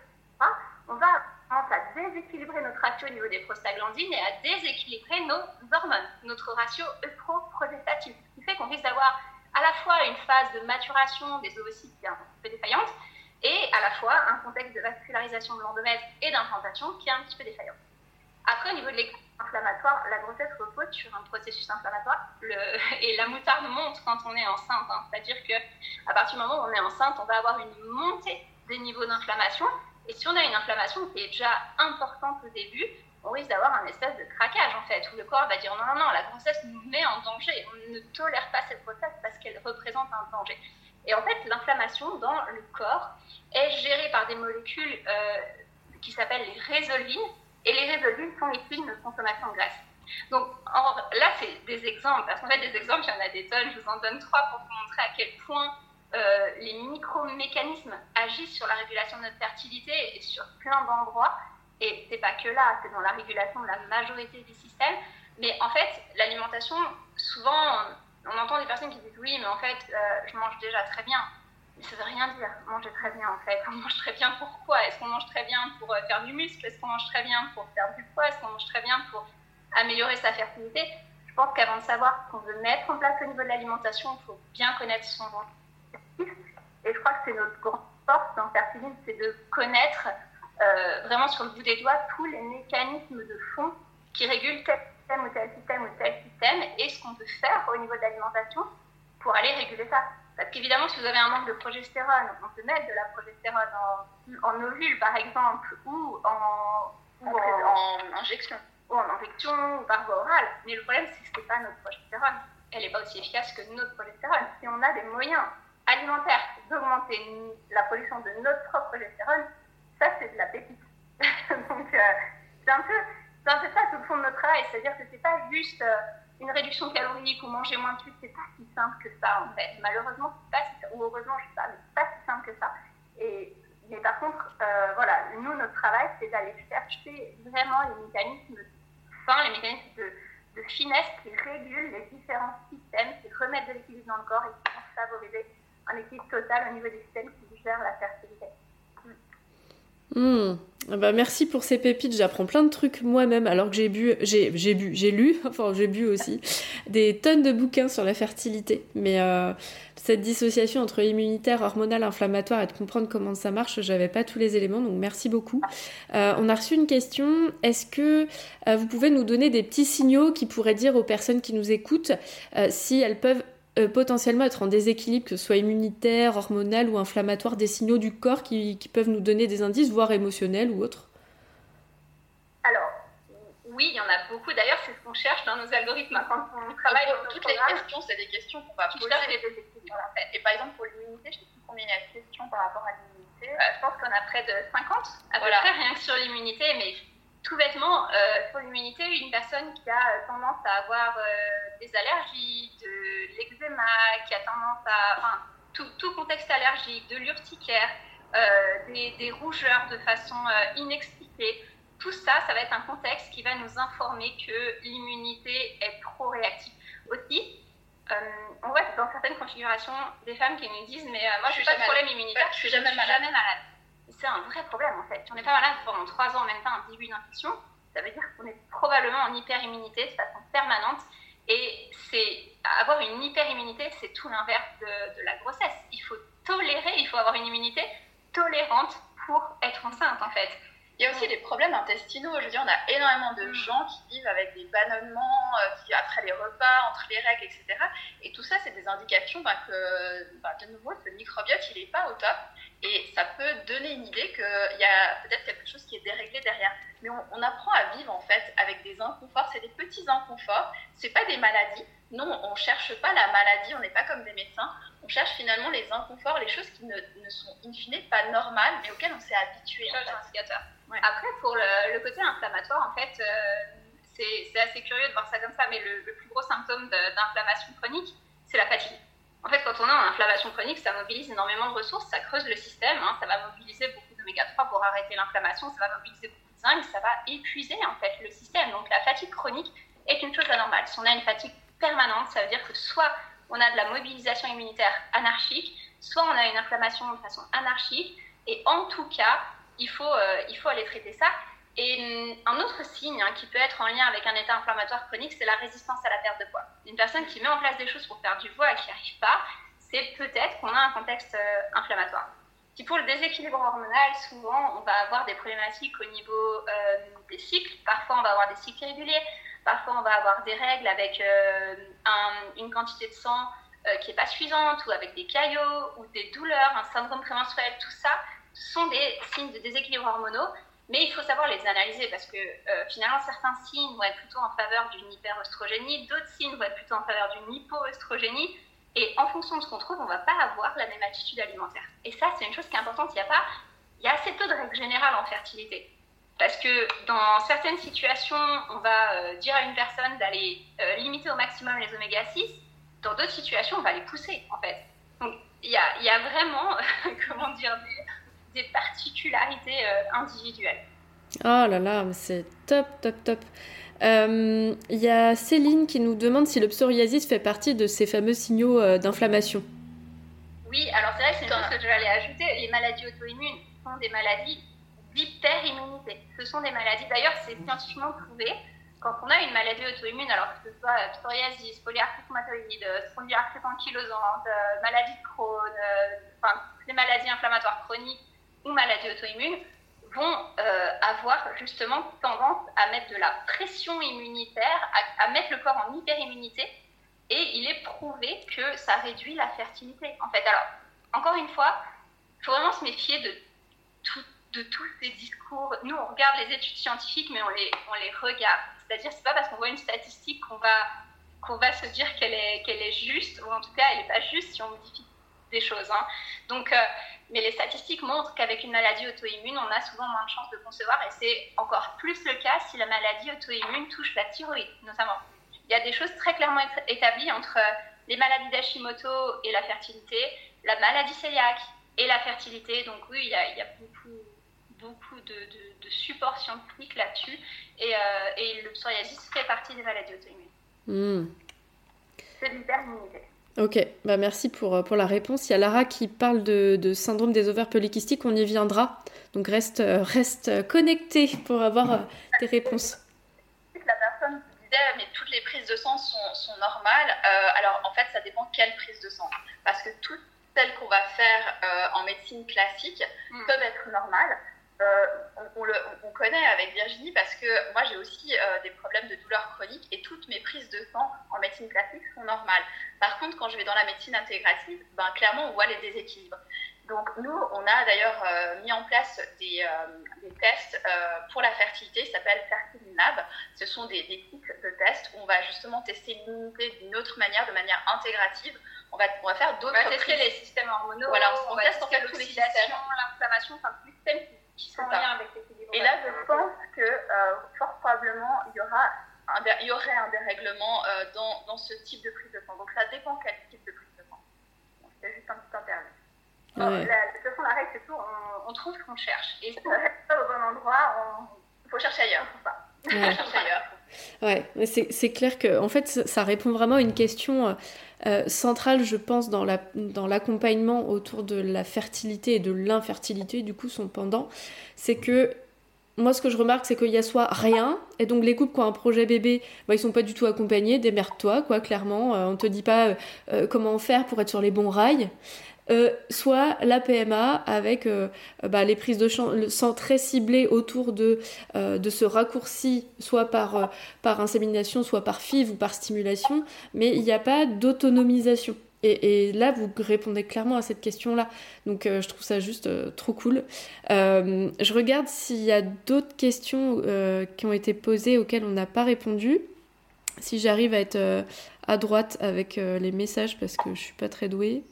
on va à déséquilibrer notre ratio au niveau des prostaglandines et à déséquilibrer nos hormones, notre ratio œstro-progestatif. Qu'on risque d'avoir à la fois une phase de maturation des ovocytes qui est un peu défaillante, et à la fois un contexte de vascularisation de l'endomètre et d'implantation qui est un petit peu défaillant. Après, au niveau de inflammatoire, la grossesse repose sur un processus inflammatoire [laughs] et la moutarde monte quand on est enceinte. Hein. C'est-à-dire qu'à partir du moment où on est enceinte, on va avoir une montée des niveaux d'inflammation. Et si on a une inflammation qui est déjà importante au début, on risque d'avoir un espèce de craquage en fait, où le corps va dire non, non, non, la grossesse nous met en danger. On ne tolère pas cette grossesse parce qu'elle représente un danger. Et en fait, l'inflammation dans le corps est gérée par des molécules euh, qui s'appellent les résolvines et les résolus sont issus de notre consommation de graisse. Donc là, c'est des exemples, parce qu'en fait, des exemples, il y en a des tonnes, je vous en donne trois pour vous montrer à quel point euh, les micro-mécanismes agissent sur la régulation de notre fertilité et sur plein d'endroits. Et c'est pas que là, c'est dans la régulation de la majorité des systèmes. Mais en fait, l'alimentation, souvent, on entend des personnes qui disent oui, mais en fait, euh, je mange déjà très bien ça veut rien dire. Manger très bien, en fait. On mange très bien pourquoi Est-ce qu'on mange très bien pour euh, faire du muscle? Est-ce qu'on mange très bien pour faire du poids? Est-ce qu'on mange très bien pour améliorer sa fertilité? Je pense qu'avant de savoir ce qu'on veut mettre en place au niveau de l'alimentation, il faut bien connaître son objectif. Et je crois que c'est notre grande force dans Fertiline, c'est de connaître euh, vraiment sur le bout des doigts tous les mécanismes de fond qui régulent tel système ou tel système ou tel système et ce qu'on peut faire au niveau de l'alimentation pour aller réguler ça. Parce qu'évidemment, si vous avez un manque de progestérone, on peut mettre de la progestérone en, en ovule, par exemple, ou en, en, injection. Ou en injection, ou par voie orale. Mais le problème, c'est que ce n'est pas notre progestérone. Elle n'est pas aussi efficace que notre progestérone. Si on a des moyens alimentaires d'augmenter la production de notre propre progestérone, ça, c'est de la pépite. [laughs] Donc, euh, c'est un, peu, un peu ça tout le fond de notre travail. C'est-à-dire que ce n'est pas juste... Euh, une réduction calorique ou manger moins de sucre, c'est pas si simple que ça en fait. Malheureusement, c'est pas ou heureusement, je sais pas, mais c'est pas si simple que ça. Et, mais par contre, euh, voilà, nous, notre travail, c'est d'aller chercher vraiment les mécanismes fins, les mécanismes de, de, finesse qui régulent les différents systèmes, qui remettent de l'équilibre dans le corps et qui vont favoriser un équilibre total au niveau des systèmes qui gèrent la fertilité. Hmm. Ah bah merci pour ces pépites, j'apprends plein de trucs moi-même alors que j'ai bu, j'ai, bu, j'ai lu, [laughs] enfin j'ai bu aussi, des tonnes de bouquins sur la fertilité. Mais euh, cette dissociation entre immunitaire, hormonal, inflammatoire et de comprendre comment ça marche, j'avais pas tous les éléments, donc merci beaucoup. Euh, on a reçu une question, est-ce que euh, vous pouvez nous donner des petits signaux qui pourraient dire aux personnes qui nous écoutent si elles peuvent euh, potentiellement être en déséquilibre, que ce soit immunitaire, hormonal ou inflammatoire, des signaux du corps qui, qui peuvent nous donner des indices, voire émotionnels ou autres Alors, oui, il y en a beaucoup. D'ailleurs, c'est ce qu'on cherche dans nos algorithmes quand on travaille. Dans toutes les questions, c'est des questions qu'on va poser. Et par exemple, pour l'immunité, je ne sais plus combien il y a de questions par rapport à l'immunité. Euh, je pense qu'on a près de 50 à peu près rien que sur l'immunité, mais tout bêtement, euh, pour l'immunité, une personne qui a euh, tendance à avoir euh, des allergies, de l'eczéma, qui a tendance à. Enfin, tout, tout contexte allergique, de l'urticaire, des, des, rougeurs de façon inexpliquée, tout ça, ça va être un contexte qui va nous informer que l'immunité est trop réactive. Aussi, on voit dans certaines configurations des femmes qui nous disent Mais moi, je n'ai pas de problème immunitaire, je suis jamais, suis jamais malade c'est un vrai problème en fait. Si on n'est pas malade pendant trois ans même temps, un début d'infection, ça veut dire qu'on est probablement en hyperimmunité de façon permanente. Et c'est avoir une hyperimmunité, c'est tout l'inverse de, la grossesse. Il faut tolérer, il faut avoir une immunité tolérante pour être enceinte en fait. Il y a aussi des problèmes intestinaux. Je veux dire, on a énormément de mm. gens qui vivent avec des ballonnements euh, après les repas, entre les règles, etc. Et tout ça, c'est des indications ben, que, ben, de nouveau, le microbiote, il n'est pas au top. Et ça peut donner une idée qu'il y a peut-être quelque chose qui est déréglé derrière. Mais on, apprend à vivre en fait avec des inconforts. C'est des petits inconforts. C'est pas des maladies. Non, on cherche pas la maladie. On n'est pas comme des médecins. On cherche finalement les inconforts, les choses qui ne, ne sont in fine pas normales, mais auxquelles on s'est habitué. Ouais. Après, pour le, côté inflammatoire, en fait, euh, c'est assez curieux de voir ça comme ça, mais le, le plus gros symptôme d'inflammation chronique, c'est la fatigue. En fait, quand on est en inflammation chronique, ça mobilise énormément de ressources, ça creuse le système, hein, ça va mobiliser beaucoup d'oméga 3 pour arrêter l'inflammation, ça va mobiliser beaucoup de zinc, ça va épuiser en fait le système. Donc la fatigue chronique est une chose anormale. Si on a une fatigue permanente, ça veut dire que soit on a de la mobilisation immunitaire anarchique, soit on a une inflammation de façon anarchique, et en tout cas, il faut, euh, il faut aller traiter ça. Et un autre signe hein, qui peut être en lien avec un état inflammatoire chronique, c'est la résistance à la perte de poids. Une personne qui met en place des choses pour perdre du poids et qui n'y arrive pas, c'est peut-être qu'on a un contexte euh, inflammatoire. Si pour le déséquilibre hormonal, souvent, on va avoir des problématiques au niveau euh, des cycles. Parfois, on va avoir des cycles irréguliers. Parfois, on va avoir des règles avec euh, une quantité de sang qui n'est pas suffisante ou avec des caillots ou des douleurs, un syndrome prémenstruel. Tout ça sont des signes de déséquilibre hormonaux. Mais il faut savoir les analyser parce que finalement, certains signes vont être plutôt en faveur d'une hyperoestrogénie, d'autres signes vont être plutôt en faveur d'une hypoestrogénie. Et en fonction de ce qu'on trouve, on ne va pas avoir la même attitude alimentaire. Et ça, c'est une chose qui est importante. Il y a, pas, il y a assez peu de règles générales en fertilité. Parce que dans certaines situations, on va euh, dire à une personne d'aller euh, limiter au maximum les oméga 6. Dans d'autres situations, on va les pousser, en fait. Donc, il y a, y a vraiment, [laughs] comment dire, des particularités euh, individuelles. Oh là là, c'est top, top, top. Il euh, y a Céline qui nous demande si le psoriasis fait partie de ces fameux signaux euh, d'inflammation. Oui, alors c'est vrai que c'est une chose que j'allais ajouter. Les maladies auto-immunes sont des maladies d'hyperimmunité. Ce sont des maladies, d'ailleurs, c'est scientifiquement prouvé. Quand on a une maladie auto-immune, alors que ce soit psoriasis, polyarthrite rhumatoïde, spondylarthrite ankylosante, maladie de Crohn, enfin, les maladies inflammatoires chroniques ou maladies auto-immunes, vont euh, avoir justement tendance à mettre de la pression immunitaire, à, mettre le corps en hyperimmunité, et il est prouvé que ça réduit la fertilité. En fait, alors, encore une fois, il faut vraiment se méfier de, de tous ces discours. Nous, on regarde les études scientifiques, mais on les, on les regarde. C'est-à-dire, c'est pas parce qu'on voit une statistique qu'on va, qu'on va se dire qu'elle est, qu'elle est juste, ou en tout cas, elle n'est pas juste si on modifie des choses. Hein. Donc, euh, mais les statistiques montrent qu'avec une maladie auto-immune, on a souvent moins de chances de concevoir, et c'est encore plus le cas si la maladie auto-immune touche la thyroïde, notamment. Il y a des choses très clairement établies entre les maladies d'Hashimoto et la fertilité, la maladie cœliaque et la fertilité. Donc oui, il y a, beaucoup, beaucoup de, de, supports scientifiques là-dessus, et, euh, et, le psoriasis fait partie des maladies auto-immunes. Hmm. C'est l'hyperimmunité. Ok, bah merci pour, euh, pour la réponse. Il y a Lara qui parle de, de syndrome des ovaires polykystiques, on y viendra. Donc reste, euh, reste connecté pour avoir euh, des réponses. La personne disait, mais toutes les prises de sang sont, sont normales. alors en fait, ça dépend quelle prise de sang. Parce que toutes celles qu'on va faire en médecine classique hmm. peuvent être normales. Euh, on, le, on, connaît avec Virginie parce que moi j'ai aussi euh, des problèmes de douleurs chroniques et toutes mes prises de sang en médecine classique sont normales. Par contre, quand je vais dans la médecine intégrative, ben, clairement on voit les déséquilibres. Donc nous, on a d'ailleurs euh, mis en place des, des tests pour la fertilité, ça s'appelle FertiliNab. Ce sont des, des de tests où on va justement tester l'immunité d'une autre manière, de manière intégrative. On va, on va faire d'autres On va tester les systèmes hormonaux, voilà, on, va tester l'oxydation, l'inflammation, enfin tous les systèmes et là, je pense que euh, fort probablement, il y, aura un, il y aurait un dérèglement euh, dans, dans, ce type de prise de sang. Donc ça dépend quel type de prise de sang. C'est juste un petit interlude. Ouais. de toute façon, la règle, c'est tout. On, on, trouve ce qu'on cherche. Et si on reste pas au bon endroit, il faut chercher ailleurs. Faut pas. Ouais. chercher ailleurs. Ouais, c'est clair que en fait ça répond vraiment à une question euh, euh, centrale, je pense, dans l'accompagnement autour de la fertilité et de l'infertilité, du coup son pendant, c'est que moi ce que je remarque c'est qu'il y a soit rien, et donc les couples qui ont un projet bébé, bah, ils sont pas du tout accompagnés, démerde-toi quoi, clairement, euh, on te dit pas comment faire pour être sur les bons rails. Euh, soit la PMA avec euh, bah, les prises de sang très ciblées autour de, euh, de ce raccourci, soit par, insémination, soit par FIV ou par stimulation, mais il n'y a pas d'autonomisation. Et, là, vous répondez clairement à cette question-là. Donc, je trouve ça juste trop cool. je regarde s'il y a d'autres questions qui ont été posées auxquelles on n'a pas répondu. Si j'arrive à être à droite avec les messages parce que je suis pas très douée.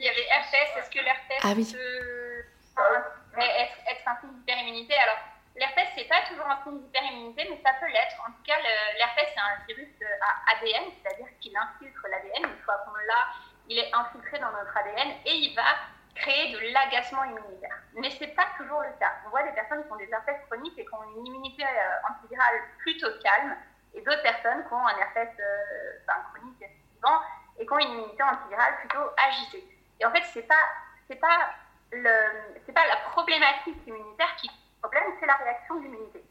Il y avait herpès. Est-ce que l'herpès ah, peut être, un signe d'hyperimmunité? Alors, l'herpès, c'est pas toujours un signe d'hyperimmunité, mais ça peut l'être. En tout cas, l'herpès, c'est un virus à ADN, c'est-à-dire qu'il infiltre l'ADN. Une fois qu'on l'a, il est infiltré dans notre ADN et il va créer de l'agacement immunitaire. Mais ce n'est pas toujours le cas. On voit des personnes qui ont des herpès chroniques et qui ont une immunité euh, antivirale plutôt calme, et d'autres personnes qui ont un herpès euh, chronique et qui ont une immunité antivirale plutôt agitée. Et en fait, c'est pas, c'est pas le, pas la problématique immunitaire qui est problème, c'est la réaction de l'immunité.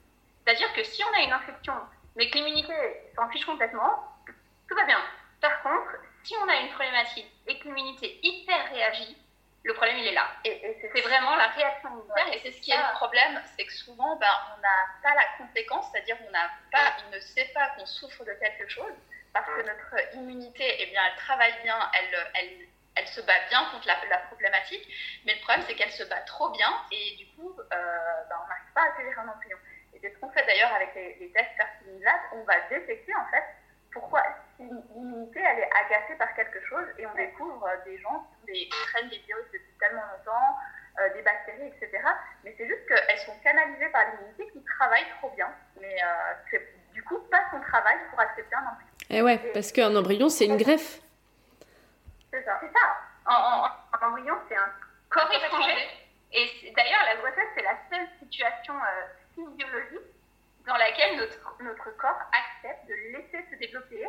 C'est-à-dire que si on a une infection, mais que l'immunité s'en fiche complètement, tout va bien. Par contre, si on a une problématique et que l'immunité hyper réagit, le problème il est là. Et, c'est vraiment la réaction immunitaire. et c'est ce qui est le problème, c'est que souvent ben, on n'a pas la conséquence, c'est-à-dire on n'a pas, il ne sait pas qu'on souffre de quelque chose parce que notre immunité, eh bien, elle travaille bien, elle, elle, elle se bat bien contre la, la problématique, mais le problème c'est qu'elle se bat trop bien et du coup, euh, ben, on n'arrive pas à accueillir un embryon. Et c'est ce qu'on fait d'ailleurs avec les, les tests fertilisation, on va détecter en fait pourquoi l'immunité elle est agacée par quelque chose et on découvre des gens qui prennent des virus depuis tellement longtemps, euh, des bactéries, etc. Mais c'est juste qu'elles sont canalisées par l'immunité qui travaille trop bien, mais euh, du coup pas son travail pour accepter un embryon. Et eh ouais, parce qu'un embryon c'est une greffe. C'est ça. C'est ça. un embryon c'est un corps étranger. Et d'ailleurs la grossesse c'est la seule situation euh, physiologique dans laquelle notre, notre corps accepte de laisser se développer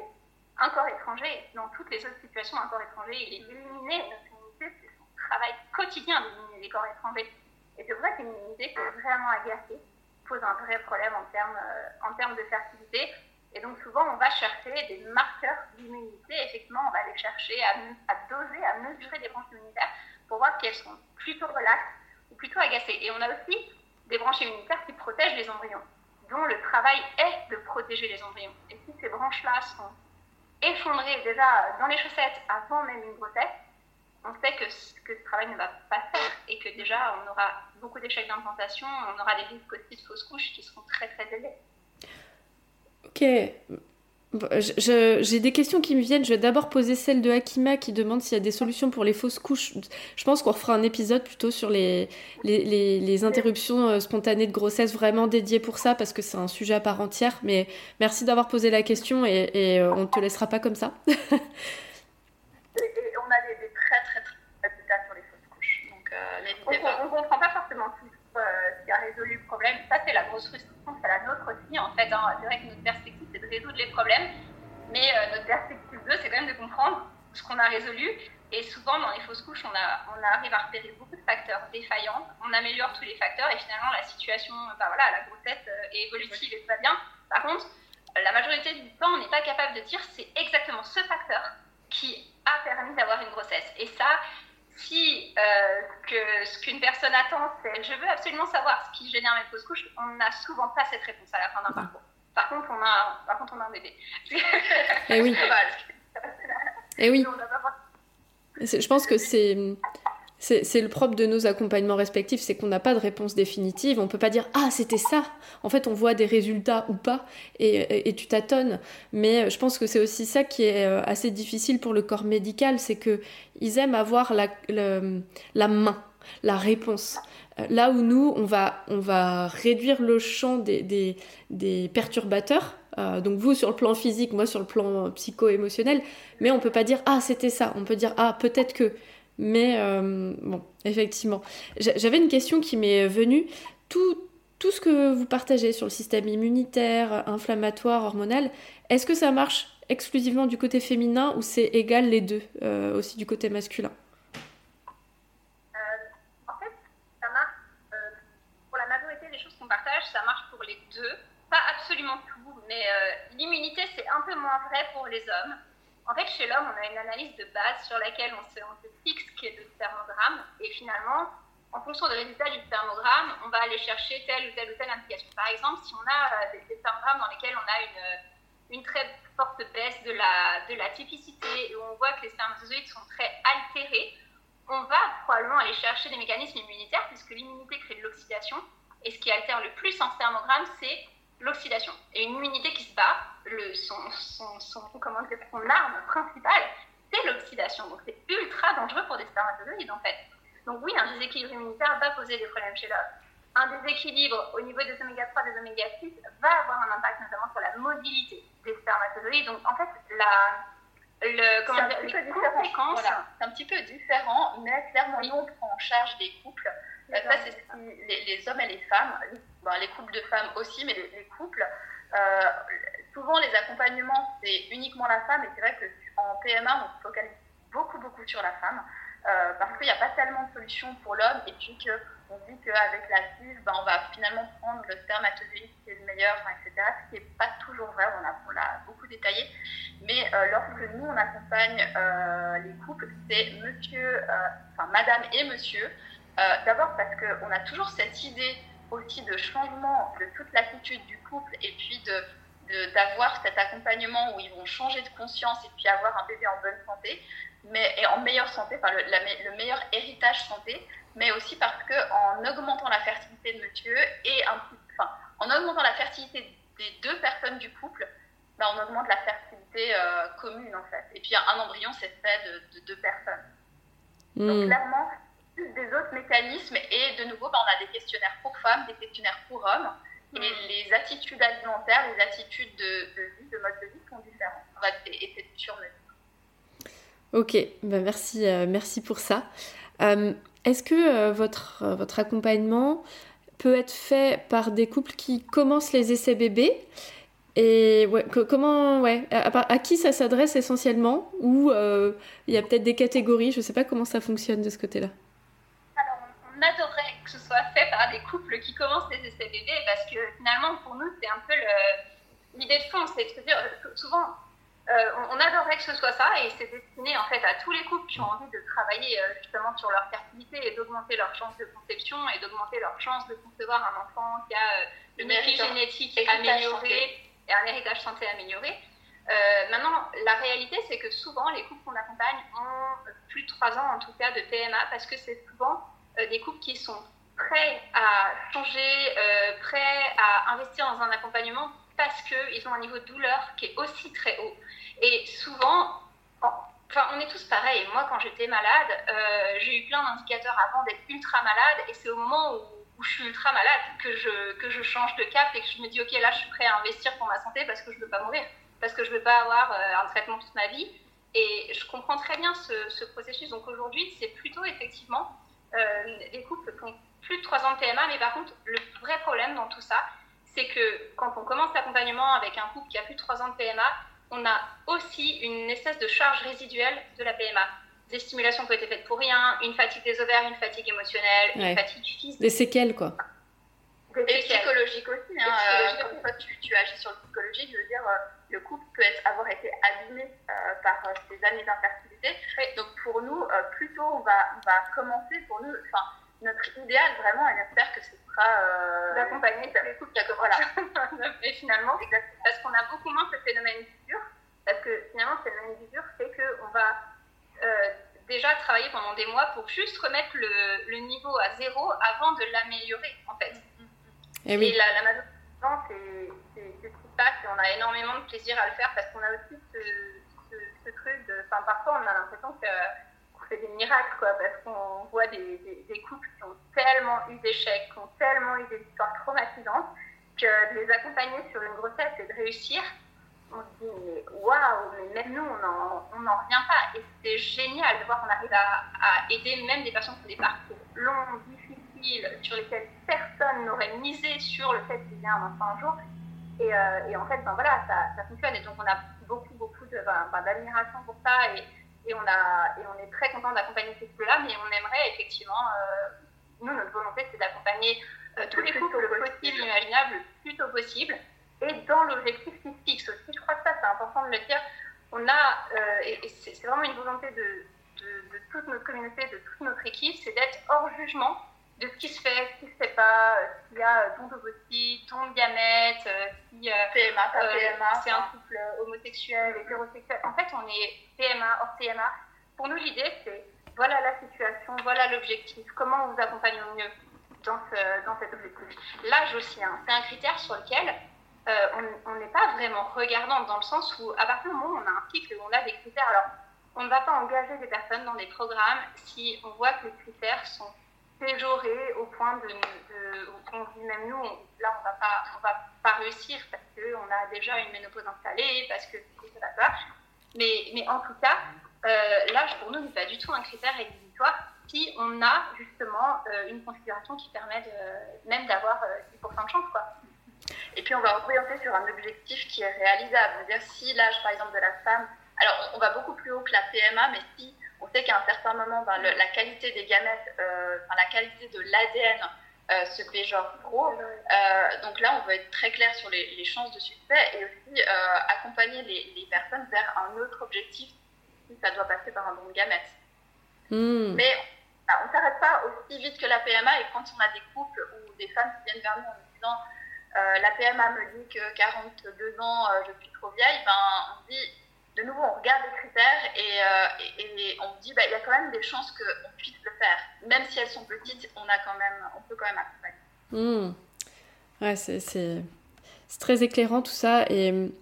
un corps étranger. Dans toutes les autres situations, un corps étranger, il est éliminé. Notre immunité, c'est son travail quotidien d'éliminer les corps étrangers. Et c'est vrai qu'une immunité qui est vraiment agacée pose un vrai problème en termes, euh, en termes de fertilité. Et donc souvent, on va chercher des marqueurs d'immunité. Effectivement, on va aller chercher à, doser, à mesurer des branches immunitaires pour voir qu'elles sont plutôt relaxes ou plutôt agacées. Et on a aussi des branches immunitaires qui protègent les embryons dont le travail est de protéger les embryons. Et si ces branches-là sont effondrées déjà dans les chaussettes avant même une grossesse, on sait que, ce travail ne va pas faire et que déjà on aura beaucoup d'échecs d'implantation, on aura des risques de fausses couches qui seront très très élevés. Ok, j'ai des questions qui me viennent. Je vais d'abord poser celle de Hakima qui demande s'il y a des solutions pour les fausses couches. Je pense qu'on refera un épisode plutôt sur les, les, les, interruptions euh, spontanées de grossesse vraiment dédié pour ça parce que c'est un sujet à part entière. Mais merci d'avoir posé la question et, et euh, on ne te laissera pas comme ça. [laughs] et, on a des, très très très résultats sur les fausses couches. Donc euh, on ne comprend pas forcément tout ce qui a résolu le problème. Ça, c'est la grosse frustration, la nôtre aussi en fait. Hein. C'est que notre perspective c'est de résoudre les problèmes. Mais euh, notre perspective 2, c'est quand même de comprendre ce qu'on a résolu. Et souvent, dans les fausses couches, on, a, on arrive à repérer beaucoup de facteurs défaillants. On améliore tous les facteurs et finalement, la situation, bah voilà, la grossesse euh, est évolutive et tout va bien. Par contre, la majorité du temps, on n'est pas capable de dire c'est exactement ce facteur qui a permis d'avoir une grossesse. Et ça, si euh, que ce qu'une personne attend, c'est je veux absolument savoir ce qui génère mes fausses couches, on n'a souvent pas cette réponse à la fin d'un parcours. Par contre, on a, par contre, on a un bébé. Eh oui. [laughs] Eh oui. Je pense que c'est. C'est le propre de nos accompagnements respectifs, c'est qu'on n'a pas de réponse définitive. On peut pas dire ah c'était ça. En fait, on voit des résultats ou pas et, et, tu tâtonnes. Mais je pense que c'est aussi ça qui est euh, assez difficile pour le corps médical, c'est que ils aiment avoir la, la main, la réponse. Euh, là où nous, on va, on va réduire le champ des, des, perturbateurs, euh, donc vous sur le plan physique, moi sur le plan psycho-émotionnel, mais on peut pas dire ah c'était ça, on peut dire ah peut-être que, mais euh, bon effectivement. J'avais une question qui m'est venue, tout, tout ce que vous partagez sur le système immunitaire, inflammatoire, hormonal, est-ce que ça marche exclusivement du côté féminin ou c'est égal les deux aussi du côté masculin? Ça marche pour les deux. Pas absolument tout, mais euh, l'immunité, c'est un peu moins vrai pour les hommes. En fait, chez l'homme, on a une analyse de base sur laquelle on se, fixe qu'est le spermogramme. Et finalement, en fonction des résultats du spermogramme, on va aller chercher telle ou telle ou telle indication. Par exemple, si on a euh, des, spermogrammes dans lesquels on a une, une très forte baisse de la, de la typicité et où on voit que les spermatozoïdes sont très altérés, on va probablement aller chercher des mécanismes immunitaires puisque l'immunité crée de l'oxydation et ce qui altère le plus en spermogramme, c'est l'oxydation. Et une immunité qui se bat, le, son, son, son, comment dire, son arme principale, c'est l'oxydation. Donc c'est ultra dangereux pour des spermatozoïdes en fait. Donc oui, un déséquilibre immunitaire va poser des problèmes chez l'homme. Un déséquilibre au niveau des oméga 3, des oméga 6 va avoir un impact notamment sur la mobilité des spermatozoïdes. Donc en fait, la, le, comment dire, les conséquences... C'est un petit peu différent, mais clairement, nous, on prend en charge des couples ça, c'est les, les, hommes et les femmes, les couples de femmes aussi, mais les, couples, euh, souvent les accompagnements, c'est uniquement la femme, et c'est vrai qu'en PMA, on se focalise beaucoup, beaucoup sur la femme, euh, parce qu'il n'y a pas tellement de solutions pour l'homme, et puis qu'on dit qu'avec la FIV, ben, on va finalement prendre le spermatozoïde qui est le meilleur, etc., ce qui n'est pas toujours vrai, on a, on a beaucoup détaillé. Mais lorsque nous, on accompagne les couples, c'est monsieur, enfin madame et monsieur. D'abord parce qu'on a toujours cette idée aussi de changement de toute l'attitude du couple et puis de d'avoir cet accompagnement où ils vont changer de conscience et puis avoir un bébé en bonne santé, mais et en meilleure santé, enfin le, le meilleur héritage santé, mais aussi parce que en augmentant la fertilité de monsieur et un, enfin, en augmentant la fertilité des deux personnes du couple, ben, on augmente la fertilité euh, commune en fait. Et puis un embryon, c'est fait de, deux personnes. Donc hmm. clairement, des autres mécanismes et de nouveau, ben, on a des questionnaires pour femmes, des questionnaires pour hommes. Et hmm. les attitudes alimentaires, les attitudes de, vie, de mode de vie sont différentes. On va essayer de surmener. Ok, ben merci, euh, merci pour ça. Euh, est-ce que euh, votre, votre accompagnement peut être fait par des couples qui commencent les essais bébés et ouais, comment, ouais, à, qui ça s'adresse essentiellement Ou il y a peut-être des catégories, je ne sais pas comment ça fonctionne de ce côté-là. Adorerait que ce soit fait par des couples qui commencent les essais bébés parce que finalement, pour nous, c'est un peu l'idée de fond, c'est de se dire, souvent, euh, on, adorerait que ce soit ça et c'est destiné en fait à tous les couples qui ont envie de travailler euh, justement sur leur fertilité et d'augmenter leurs chances de conception et d'augmenter leurs chances de concevoir un enfant qui a euh, une vie génétique améliorée et un héritage santé amélioré. maintenant, la réalité, c'est que souvent, les couples qu'on accompagne ont plus de 3 ans, en tout cas, de PMA, parce que c'est souvent des couples qui sont prêts à changer, prêts à investir dans un accompagnement parce qu'ils ont un niveau de douleur qui est aussi très haut. Et souvent, enfin, on est tous pareils. Moi, quand j'étais malade, euh, j'ai eu plein d'indicateurs avant d'être ultra malade, et c'est au moment où, je suis ultra malade que je, que je change de cap et que je me dis, ok, là, je suis prêt à investir pour ma santé parce que je ne veux pas mourir, parce que je ne veux pas avoir euh, un traitement toute ma vie. Et je comprends très bien ce, processus. Donc aujourd'hui, c'est plutôt effectivement euh, les couples qui ont plus de 3 ans de PMA, mais par contre, le vrai problème dans tout ça, c'est que quand on commence l'accompagnement avec un couple qui a plus de 3 ans de PMA, on a aussi une espèce de charge résiduelle de la PMA. Des stimulations qui ont été faites pour rien, une fatigue des ovaires, une fatigue émotionnelle, une fatigue physique. Des séquelles, quoi. Des et psychologiques aussi. Hein, euh, toi, tu, tu, agis sur le psychologique, je veux dire, euh, le couple peut être, avoir été abîmé euh, par ces années d'infertilité. Donc pour nous, plutôt on va, on va commencer, pour nous, enfin, notre idéal vraiment, et j'espère que ce sera euh, d'accompagner tous les couples qui voilà. [laughs] Et finalement, parce qu'on a beaucoup moins ce phénomène d'usure, parce que finalement, ce phénomène d'usure fait qu'on va euh, déjà travailler pendant des mois pour juste remettre le, le niveau à zéro avant de l'améliorer, en fait. Et, oui. et la, la majorité du temps, c'est ce qui se passe et on a énormément de plaisir à le faire parce qu'on a aussi ce, ce, truc de. Parfois, on a l'impression que c'est des miracles, quoi, parce qu'on voit des, couples qui ont tellement eu d'échecs, qui ont tellement eu des histoires traumatisantes, que de les accompagner sur une grossesse et de réussir, on se dit, mais waouh, mais même nous, on n'en revient pas. Et c'est génial de voir qu'on arrive à, aider même des personnes qui ont des parcours longs, difficiles, sur lesquels personne n'aurait misé sur le fait qu'il y ait un enfant un jour. Et, euh, et en fait, ben voilà, ça, ça, fonctionne. Et donc, on a beaucoup, beaucoup d'admiration pour ça. Et, et on, a, et on est très content d'accompagner ces couples-là, mais on aimerait effectivement, euh, nous, notre volonté, c'est d'accompagner euh, tous les couples le possible, imaginable, le plus tôt possible, et dans l'objectif qui se fixe aussi. Je crois que ça, c'est important de le dire. On a, et, c'est vraiment une volonté de, de, toute notre communauté, de toute notre équipe, c'est d'être hors jugement de ce qui se fait, ce qui ne se fait pas, s'il y a ton ovocyte, ton diamètre, si PMA, PMA, c'est un couple homosexuel, hétérosexuel. En fait, on est PMA, hors PMA. Pour nous, l'idée, c'est voilà la situation, voilà l'objectif, comment on vous accompagne au mieux dans, ce, dans cet objectif. L'âge aussi, hein, c'est un critère sur lequel euh, on n'est pas vraiment regardant dans le sens où, à partir du moment où on a un cycle, on a des critères, alors on ne va pas engager des personnes dans des programmes si on voit que les critères sont péjoré au point de, qu'on dit même nous, là on va pas, on va pas réussir parce qu'on a déjà une ménopause installée, parce que ça, ça. Mais, mais en tout cas, euh, l'âge pour nous n'est pas du tout un critère rédhibitoire si on a justement euh, une configuration qui permet de, même d'avoir 10% euh, de chance. Quoi. Et puis on va orienter sur un objectif qui est réalisable. dire si l'âge par exemple de la femme, alors on va beaucoup plus haut que la PMA, mais si on sait qu'à un certain moment, ben, la qualité des gamètes, euh, la qualité de l'ADN euh, ce P genre pro. Euh, donc là, on veut être très clair sur les, chances de succès et aussi euh, accompagner les, personnes vers un autre objectif si ça doit passer par un don de gamètes. Hmm. Mais on ne s'arrête pas aussi vite que la PMA et quand on a des couples ou des femmes qui viennent vers nous en nous disant la PMA me dit que 42 ans, je suis trop vieille, ben, on dit de nouveau, on regarde les critères et, euh, on dit, bah, il y a quand même des chances qu'on puisse le faire. Même si elles sont petites, on, a quand même, on peut quand même accompagner. Mmh. Ouais, c'est très éclairant tout ça. Et hum,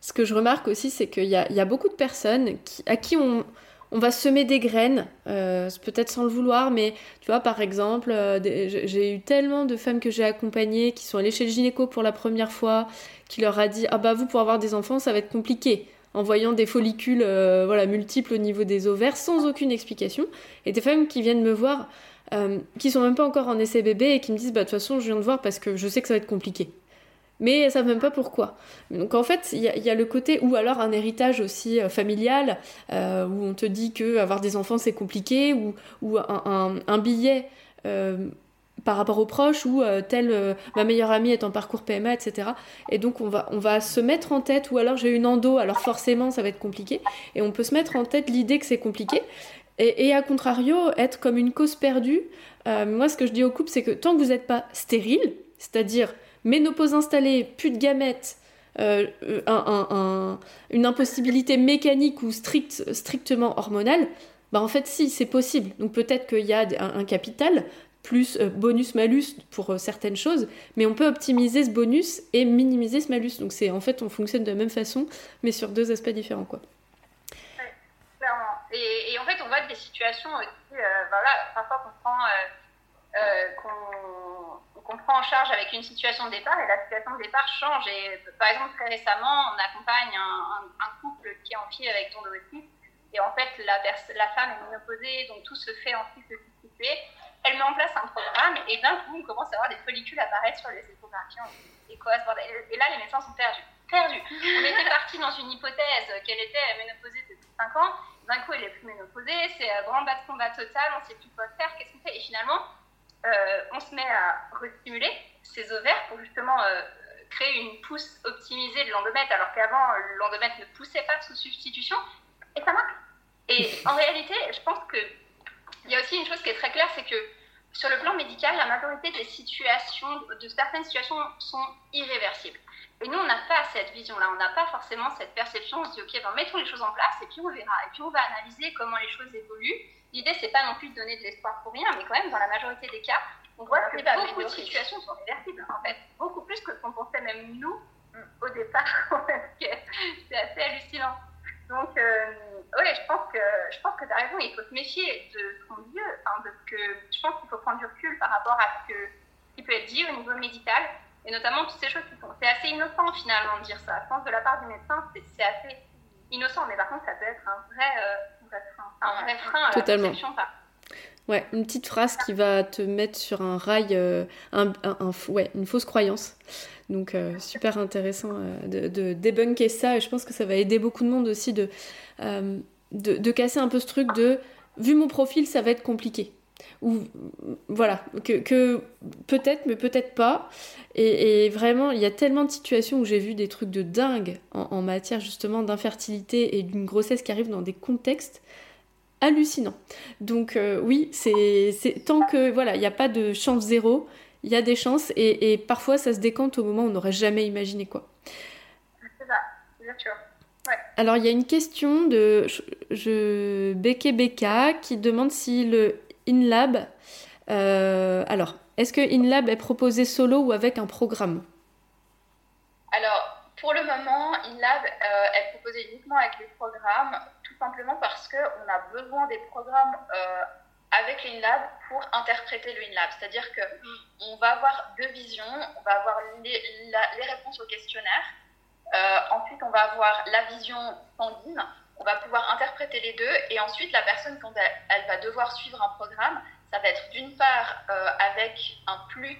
ce que je remarque aussi, c'est qu'il y, y a, beaucoup de personnes à qui on, on va semer des graines, euh, peut-être sans le vouloir, mais tu vois, par exemple, euh, j'ai eu tellement de femmes que j'ai accompagnées qui sont allées chez le gynéco pour la première fois, qui leur a dit Ah bah vous, pour avoir des enfants, ça va être compliqué en voyant des follicules euh, voilà, multiples au niveau des ovaires sans aucune explication. Et des femmes qui viennent me voir, euh, qui sont même pas encore en essai bébé et qui me disent bah de toute façon je viens de voir parce que je sais que ça va être compliqué. Mais elles savent même pas pourquoi. Donc en fait, il y, a le côté, ou alors un héritage aussi euh, familial, où on te dit que avoir des enfants c'est compliqué, ou, un billet par rapport aux proches ou euh, telle euh, ma meilleure amie est en parcours PMA, etc. Et donc on va, on va se mettre en tête, ou alors j'ai une endo, alors forcément ça va être compliqué, et on peut se mettre en tête l'idée que c'est compliqué, et, à contrario, être comme une cause perdue. Euh, moi ce que je dis au couple, c'est que tant que vous n'êtes pas stérile, c'est-à-dire ménopause installée, plus de gamètes, un, une impossibilité mécanique ou strict, strictement hormonale, bah en fait si, c'est possible. Donc peut-être qu'il y a un, capital, plus euh, bonus-malus pour euh, certaines choses, mais on peut optimiser ce bonus et minimiser ce malus. Donc c'est en fait, on fonctionne de la même façon, mais sur deux aspects différents. Quoi. clairement. Et, en fait, on voit des situations aussi, euh, voilà, parfois qu'on prend, qu'on prend en charge avec une situation de départ et la situation de départ change. Et par exemple, très récemment, on accompagne un, couple qui est en fille avec ton et en fait, la, la femme est ménopausée, donc tout se fait en cycle substitué elle met en place un programme et d'un coup, on commence à avoir des follicules apparaître sur les échographies. Et quoi Et là, les médecins sont perdus. Perdus. On était parti dans une hypothèse qu'elle était ménopausée depuis 5 ans. D'un coup, elle est plus ménopausée. C'est un grand bas de combat total. On ne sait plus quoi faire. Qu'est-ce qu'on fait Et finalement, euh, on se met à restimuler ses ovaires pour justement euh, créer une pousse optimisée de l'endomètre, alors qu'avant, l'endomètre ne poussait pas sous substitution. Et ça marche. Et en réalité, je pense que il y a aussi une chose qui est très claire, c'est que sur le plan médical, la majorité des situations, de certaines situations sont irréversibles. Et nous, on n'a pas cette vision-là, on n'a pas forcément cette perception. On se dit, OK, ben, mettons les choses en place et puis on verra. Et puis on va analyser comment les choses évoluent. L'idée, c'est pas non plus de donner de l'espoir pour rien, mais quand même, dans la majorité des cas, on voit que beaucoup de situations sont réversibles, en fait. Beaucoup plus que ce qu'on pensait même nous au départ. [laughs] c'est assez hallucinant. Donc, euh, oui, je pense que je pense que tu as raison, il faut se méfier de son Dieu, hein, parce que je pense qu'il faut prendre du recul par rapport à ce, que, qui peut être dit au niveau médical, et notamment toutes ces choses qui sont. C'est assez innocent finalement de dire ça. Je pense de la part du médecin, c'est assez innocent, mais par contre, ça peut être un vrai, euh, frein, un vrai frein à Totalement. Ouais, une petite phrase qui va te mettre sur un rail, euh, un, un, ouais, une fausse croyance. Donc euh, super intéressant de, de, débunker ça et je pense que ça va aider beaucoup de monde aussi de, euh, de, casser un peu ce truc de vu mon profil, ça va être compliqué. Ou voilà, que, peut-être, mais peut-être pas. Et, vraiment, il y a tellement de situations où j'ai vu des trucs de dingue en, matière justement d'infertilité et d'une grossesse qui arrive dans des contextes hallucinants. Donc euh, oui, c'est tant que voilà, il n'y a pas de chance zéro, il y a des chances et, et, parfois ça se décante au moment où on n'aurait jamais imaginé quoi. C'est ça, bien sûr. Alors, il y a une question de je, Beke Beka qui demande si le InLab. Euh, alors, est-ce que InLab est proposé solo ou avec un programme? Alors, pour le moment, InLab euh, est proposé uniquement avec les programmes, tout simplement parce qu'on a besoin des programmes euh, avec l'InLab pour interpréter le InLab. C'est-à-dire qu'on va avoir deux visions, on va avoir les réponses au questionnaire euh, ensuite, on va avoir la vision sanguine. On va pouvoir interpréter les deux. Et ensuite, la personne, quand elle, va devoir suivre un programme, ça va être d'une part euh, avec un plus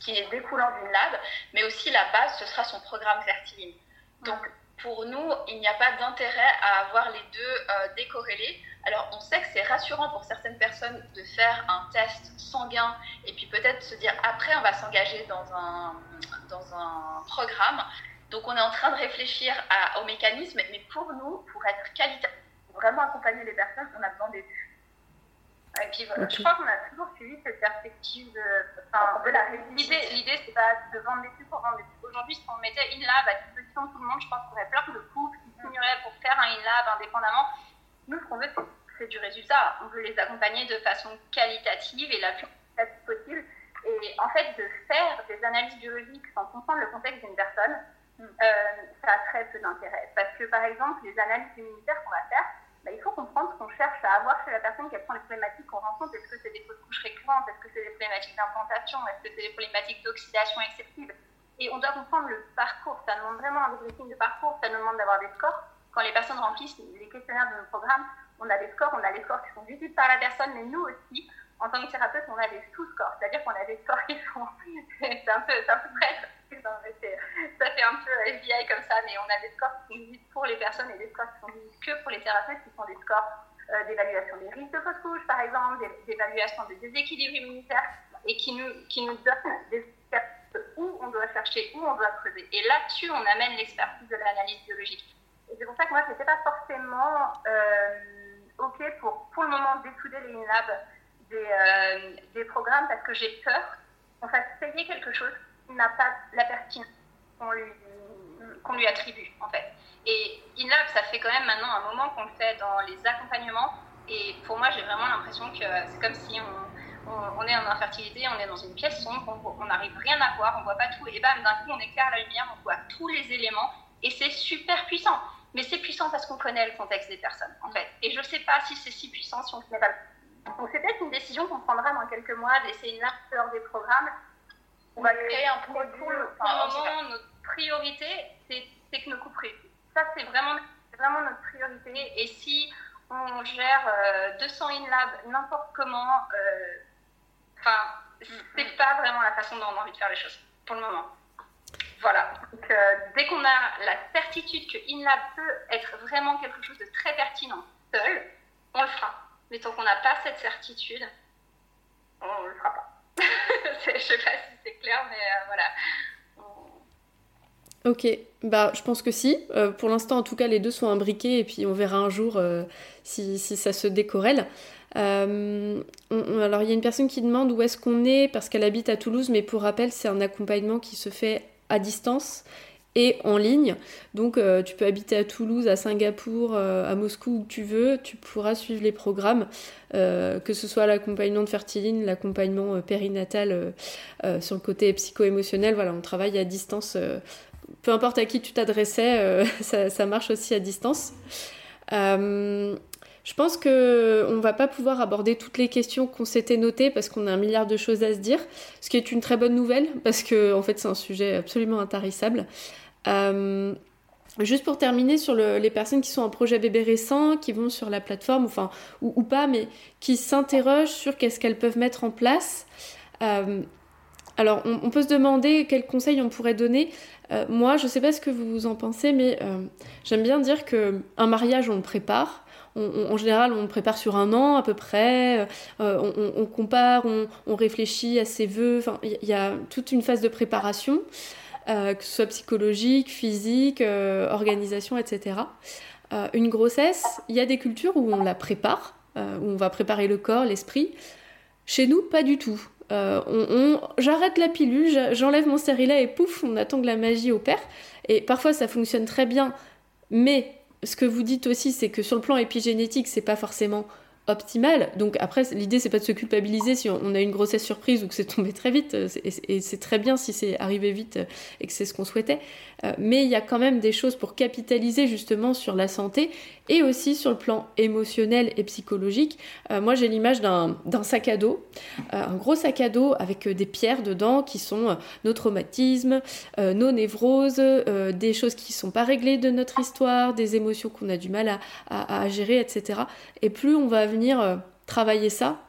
qui est découlant d'une lab, mais aussi la base, ce sera son programme fertiline. Donc, pour nous, il n'y a pas d'intérêt à avoir les deux euh, décorrélés. Alors, on sait que c'est rassurant pour certaines personnes de faire un test sanguin et puis peut-être se dire après on va s'engager dans un, dans un programme. Donc on est en train de réfléchir à, au mécanisme, mais pour nous, pour être qualitatif, pour vraiment accompagner les personnes, on a besoin des et puis, je crois qu'on a toujours suivi cette perspective de, enfin, de la L'idée, l'idée c'est pas de vendre des trucs pour vendre des trucs. Aujourd'hui, si on mettait InLab à disposition de tout le monde, je pense qu'il y aurait plein de couples qui signeraient pour faire un InLab indépendamment. Nous, ce qu'on veut, c'est du résultat. On veut les accompagner de façon qualitative et la plus possible. Et en fait, de faire des analyses biologiques sans comprendre le contexte d'une personne, mm. euh, ça a très peu d'intérêt. Parce que, par exemple, les analyses immunitaires qu'on va faire, bah, il faut comprendre ce qu'on cherche à avoir chez la personne, quelles sont les problématiques qu'on rencontre. Est-ce que c'est des fausses couches récurrentes? Est-ce que c'est des problématiques d'implantation? Est-ce que c'est des problématiques d'oxydation excessive? Et on doit comprendre le parcours. Ça demande vraiment un briefing de parcours. Ça nous demande d'avoir des scores. Quand les personnes remplissent les questionnaires de nos programmes, on a des scores. On a des scores qui sont visibles par la personne, mais nous aussi, en tant que thérapeute, on a des sous-scores. C'est-à-dire qu'on a des scores qui sont. [laughs] c'est un peu, c'est un peu ça fait un peu FBI comme ça, mais on a des scores qui sont visibles pour les personnes et des scores qui sont visibles que pour les thérapeutes, qui sont des scores euh, d'évaluation des risques de fausse couche, par exemple, d'évaluation des déséquilibres immunitaires, et qui nous, qui nous donnent des où on doit chercher, où on doit creuser. Et là-dessus, on amène l'expertise de l'analyse biologique. Et c'est pour ça que moi, je n'étais pas forcément euh, OK pour, pour le moment, dessouder les INLAB des, euh, des programmes parce que j'ai peur qu'on fasse payer quelque chose n'a pas la pertinence qu'on lui, qu'on lui attribue, en fait. Et InLab, ça fait quand même maintenant un moment qu'on le fait dans les accompagnements. Et pour moi, j'ai vraiment l'impression que c'est comme si on, on, est en infertilité, on est dans une pièce sombre, on n'arrive rien à voir, on voit pas tout, et bam, d'un coup, on éclaire la lumière, on voit tous les éléments, et c'est super puissant. Mais c'est puissant parce qu'on connaît le contexte des personnes, en fait. Et je ne sais pas si c'est si puissant si on ne connaît pas. Donc c'est peut-être une décision qu'on prendra dans quelques mois d'essayer une largeur des programmes on va créer un produit. Pour le moment, notre priorité, c'est technocouprer. Ça, c'est vraiment, vraiment notre priorité. Et si on gère 200 euh, in-lab n'importe comment, euh, enfin, c'est pas vraiment la façon dont on a envie de faire les choses pour le moment. Voilà. Euh, dès qu'on a la certitude que InLab peut être vraiment quelque chose de très pertinent seul, on le fera. Mais tant qu'on n'a pas cette certitude, on ne le fera pas. [laughs] je sais pas si c'est clair, mais euh, voilà. Ok, bah je pense que si. Euh, pour l'instant, en tout cas, les deux sont imbriqués et puis on verra un jour si, si, ça se décorrèle. alors il y a une personne qui demande où est-ce qu'on est parce qu'elle habite à Toulouse, mais pour rappel, c'est un accompagnement qui se fait à distance et en ligne. Donc euh, tu peux habiter à Toulouse, à Singapour, euh, à Moscou, où tu veux, tu pourras suivre les programmes, euh, que ce soit l'accompagnement de fertiline, l'accompagnement périnatal sur le côté psycho-émotionnel. Voilà, on travaille à distance. peu importe à qui tu t'adressais, [laughs] ça, ça, marche aussi à distance. Je pense que on va pas pouvoir aborder toutes les questions qu'on s'était notées parce qu'on a un milliard de choses à se dire, ce qui est une très bonne nouvelle parce que en fait c'est un sujet absolument intarissable. Euh, juste pour terminer sur les personnes qui sont en projet bébé récent, qui vont sur la plateforme, enfin, ou, pas, mais qui s'interrogent sur qu'est-ce qu'elles peuvent mettre en place. Euh, alors, on, peut se demander quels conseils on pourrait donner. Euh, moi, je ne sais pas ce que vous en pensez, mais j'aime bien dire qu'un mariage, on le prépare. En général, on prépare sur un an à peu près. On, compare, on, réfléchit à ses. Enfin, il y, a toute une phase de préparation. Euh, que ce soit psychologique, physique, euh, organisation, etc. Euh, une grossesse, il y a des cultures où on la prépare, où on va préparer le corps, l'esprit. Chez nous, pas du tout. On, J'arrête la pilule, j'enlève mon stérilet et pouf, on attend que la magie opère. Et parfois, ça fonctionne très bien, mais ce que vous dites aussi, c'est que sur le plan épigénétique, c'est pas forcément optimale. Donc après, l'idée, c'est pas de se culpabiliser si on a une grossesse surprise ou que c'est tombé très vite. Euh, et c'est très bien si c'est arrivé vite euh, et que c'est ce qu'on souhaitait. Euh, mais il y a quand même des choses pour capitaliser justement sur la santé et aussi sur le plan émotionnel et psychologique. moi, j'ai l'image d'un sac à dos, un gros sac à dos avec des pierres dedans qui sont nos traumatismes, nos névroses, des choses qui sont pas réglées de notre histoire, des émotions qu'on a du mal à, à gérer, etc. Et plus on va venir euh, travailler ça,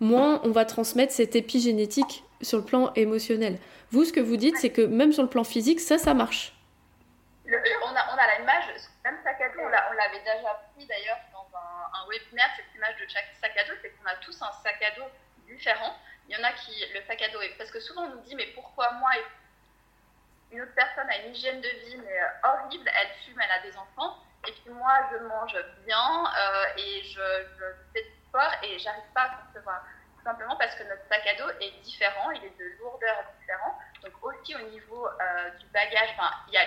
moins on va transmettre cette épigénétique sur le plan émotionnel. Vous, ce que vous dites, c'est que même sur le plan physique, ça, ça marche. On, a, on a l'image, même sac à dos, on l'avait déjà pris d'ailleurs dans un, webinaire, cette image de chaque sac à dos, c'est qu'on a tous un sac à dos différent, Il y en a qui, le sac à dos, parce que souvent on nous dit, mais pourquoi moi une autre personne a une hygiène de vie mais horrible, elle fume, elle a des enfants, et puis moi je mange bien et je, je fais du sport et j'arrive pas à concevoir. Simplement parce que notre sac à dos est différent, il est de lourdeur différente. Donc aussi au niveau euh, du bagage, il y a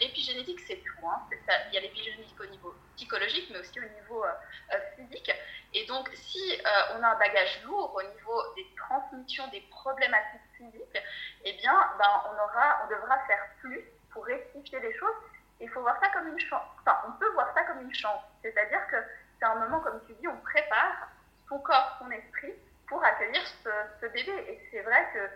l'épigénétique, c'est tout. Hein, il y a l'épigénétique au niveau psychologique, mais aussi au niveau euh, euh, physique. Et donc si on a un bagage lourd au niveau des transmissions, des problématiques physiques, eh bien, ben, on, aura, on devra faire plus pour rectifier les choses. Il faut voir ça comme une chance. Enfin, on peut voir ça comme une chance. C'est-à-dire que c'est un moment, comme tu dis, on prépare son corps, son esprit pour accueillir ce, bébé. Et c'est vrai que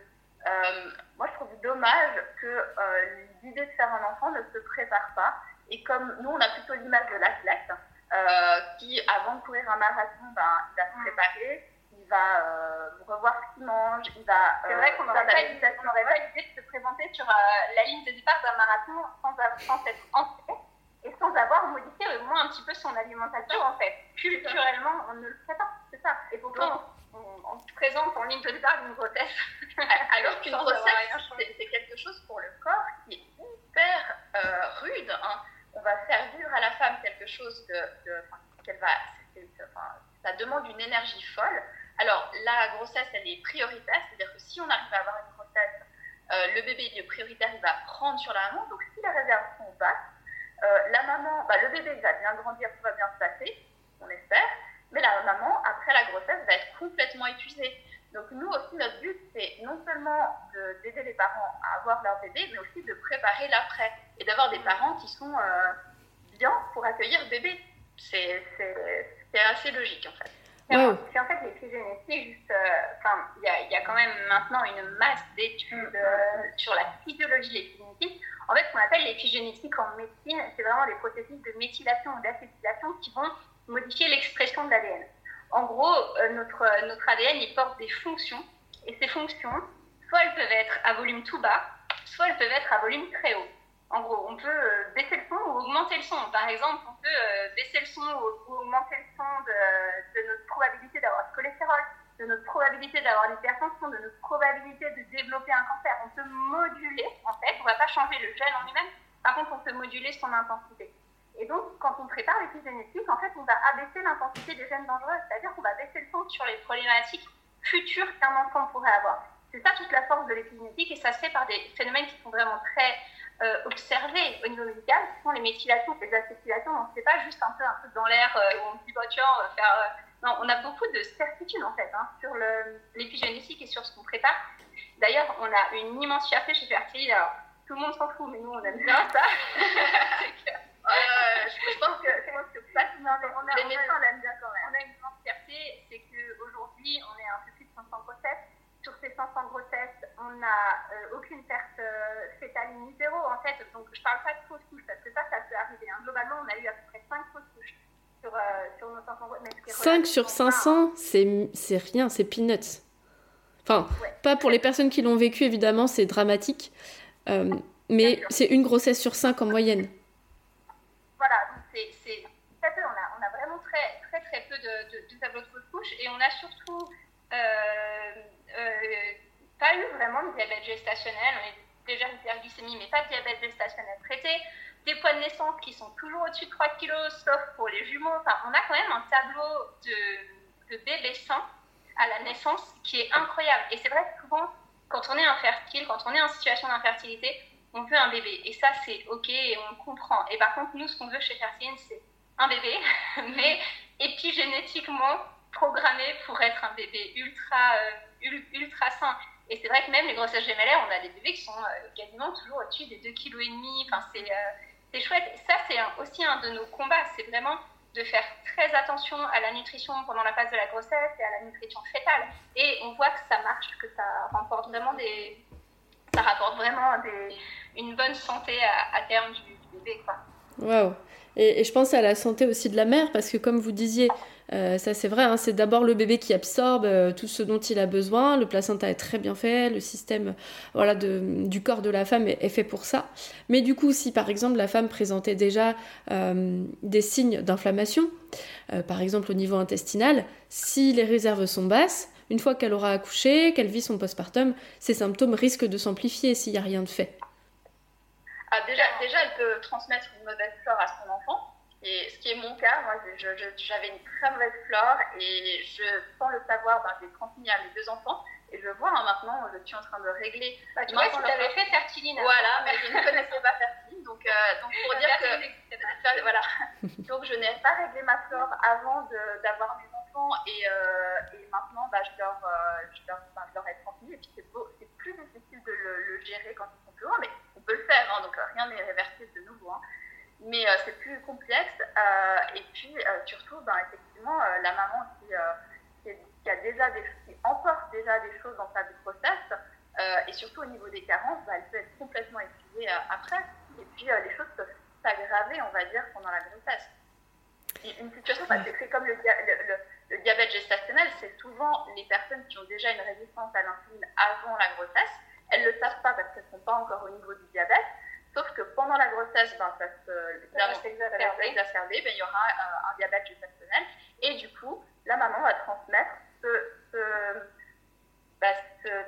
euh, moi, je trouve dommage que euh, l'idée de faire un enfant ne se prépare pas. Et comme nous, on a plutôt l'image de l'athlète euh, qui, avant de courir un marathon, ben, il va se mm. préparer, il va revoir ce qu'il mange, il va. c'est vrai qu'on n'aurait pas l'idée de se présenter sur la ligne de départ d'un marathon sans, sans être ancré et sans avoir modifié au moins un petit peu son alimentation en fait. Culturellement, on ne le fait pas, c'est ça. Et pourtant, on, se présente en ligne de départ d'une grossesse. [laughs] Alors qu'une grossesse, c'est quelque chose pour le corps qui est hyper euh, rude. Hein. On va faire vivre à la femme quelque chose de, qu'elle va, ça demande une énergie folle. Alors la grossesse, elle est prioritaire, c'est-à-dire que si on arrive à avoir une grossesse, euh, le bébé est prioritaire, il va prendre sur la maman. Donc si les réserves sont basses, euh, la maman, bah, le bébé va bien grandir, tout va bien se passer, on espère. Mais la maman, après la grossesse, va être complètement épuisée. Donc nous aussi, notre but, c'est non seulement d'aider les parents à avoir leur bébé, mais aussi de préparer l'après et d'avoir des parents qui sont euh, bien pour accueillir bébé. C'est assez logique en fait. C'est en fait l'épigénétique, juste, euh, il y, y, a quand même maintenant une masse d'études euh, sur la physiologie de l'épigénétique. En fait, ce qu'on appelle l'épigénétique en médecine, c'est vraiment des processus de méthylation ou d'acétylation qui vont modifier l'expression de l'ADN. En gros, euh, notre, notre ADN, il porte des fonctions, et ces fonctions, soit elles peuvent être à volume tout bas, soit elles peuvent être à volume très haut. En gros, on peut euh, baisser le son ou augmenter le son. Par exemple, on peut euh, baisser le son ou, augmenter le son de, notre probabilité d'avoir du cholestérol, de notre probabilité d'avoir l'hypertension, de notre probabilité de développer un cancer. On peut moduler, en fait, on ne va pas changer le gène en lui-même, par contre, on peut moduler son intensité. Et donc, quand on prépare l'épigénétique, en fait, on va abaisser l'intensité des gènes dangereux, c'est-à-dire qu'on va baisser le son sur les problématiques futures qu'un enfant pourrait avoir. C'est ça toute la force de l'épigénétique et ça se fait par des phénomènes qui sont vraiment très euh, observés au niveau médical, qui sont les méthylations, les acétylations. Donc, c'est pas juste un peu un truc dans l'air euh, où on dit, bah, tiens, on faire. Euh, non, on a beaucoup de certitudes en fait hein, sur l'épigénétique et sur ce qu'on prépare. D'ailleurs, on a une immense fierté chez Fertile. Alors, tout le monde s'en fout, mais nous, on aime bien ça. [laughs] Euh, je pense que c'est moi que pas on a, les médecins l'aiment bien quand même. On a une grande fierté, c'est qu'aujourd'hui, on est un peu plus de 500 grossesses. Sur ces 500 grossesses, on n'a euh, aucune perte euh, fétale ni zéro en fait. Donc je parle pas de fausses couches parce que ça, ça peut arriver. Hein. Globalement, on a eu à peu près 5 fausses couches sur, sur nos 500 grossesses. 5 sur 500, c'est rien, c'est peanuts. Enfin, pas pour les personnes qui l'ont vécu, évidemment, c'est dramatique. mais c'est une grossesse sur 5 en moyenne c'est, on a, on a vraiment très, très, très peu de, tableaux de couche et on a surtout euh, euh, pas eu vraiment de diabète gestationnel. On est déjà hyperglycémie, mais pas de diabète gestationnel traité. Des poids de naissance qui sont toujours au-dessus de 3 kg, sauf pour les jumeaux. Enfin, on a quand même un tableau de, de bébés sains à la naissance qui est incroyable. Et c'est vrai que souvent, quand on est infertile, quand on est en situation d'infertilité, on veut un bébé. Et ça, c'est OK et on comprend. Et par contre, nous, ce qu'on veut chez Fertilienne, c'est un bébé, [laughs] mais épigénétiquement programmé pour être un bébé ultra, euh, ultra sain. Et c'est vrai que même les grossesses gémellaires, on a des bébés qui sont euh, quasiment toujours au-dessus des 2,5 kg. Enfin, c'est, euh, chouette. Ça, c'est aussi un de nos combats. C'est vraiment de faire très attention à la nutrition pendant la phase de la grossesse et à la nutrition fétale. Et on voit que ça marche, que ça remporte vraiment des, ça rapporte vraiment une bonne santé à, terme du, bébé. Waouh et, je pense à la santé aussi de la mère, parce que comme vous disiez, euh, ça c'est vrai, hein, c'est d'abord le bébé qui absorbe euh, tout ce dont il a besoin. Le placenta est très bien fait, le système voilà, du corps de la femme est, fait pour ça. Mais du coup, si par exemple la femme présentait déjà euh, des signes d'inflammation, par exemple au niveau intestinal, si les réserves sont basses, une fois qu'elle aura accouché, qu'elle vit son postpartum, ces symptômes risquent de s'amplifier s'il n'y a rien de fait. Ah, déjà, déjà, elle peut transmettre une mauvaise flore à son enfant. Et ce qui est mon cas, moi, j'avais une très mauvaise flore et je, sans le savoir, ben, j'ai transmis à mes deux enfants. Et je vois hein, maintenant, je suis en train de régler. Bah, tu vois, si tu avais fait fertiline. Voilà, mais je ne connaissais pas fertiline. Donc, euh, donc pour dire que. voilà. [laughs] Donc je n'ai pas réglé ma flore avant d'avoir mes enfants. Et, euh, et maintenant, bah, je, leur, euh, je, leur, bah, je, leur, ai transmis. Et puis c'est plus difficile de le, le, gérer quand ils sont plus loin. Mais on peut le faire. Hein, donc rien n'est réversible de nouveau. Hein. Mais c'est plus complexe. et puis surtout, ben, effectivement, la maman qui qui, a déjà des, qui emporte déjà des choses dans sa grossesse, euh, et surtout au niveau des carences, bah, elle peut être complètement épuisée euh, après. Et puis euh, les choses peuvent s'aggraver, on va dire, pendant la grossesse. une situation, bah, c'est comme le, le, le, diabète gestationnel, c'est souvent les personnes qui ont déjà une résistance à l'insuline avant la grossesse. Elles ne le savent pas parce qu'elles ne sont pas encore au niveau du diabète. Sauf que pendant la grossesse, ben, ça se exacerbé, ben, il y aura un diabète gestationnel. Et du coup, la maman va transmettre ce, ce,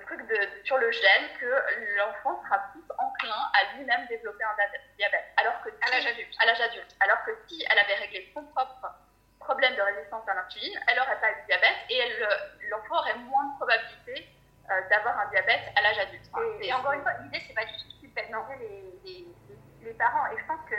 truc de, sur le gène que l'enfant sera plus enclin à lui-même développer un diabète. Alors que à l'âge adulte. Adulte. Alors que si elle avait réglé son propre problème de résistance à l'insuline, elle n'aurait pas de diabète et l'enfant aurait moins de probabilité euh, d'avoir un diabète à l'âge adulte. Et, encore une fois, l'idée, c'est pas du tout de culpabiliser les, les, les, parents. Et je pense que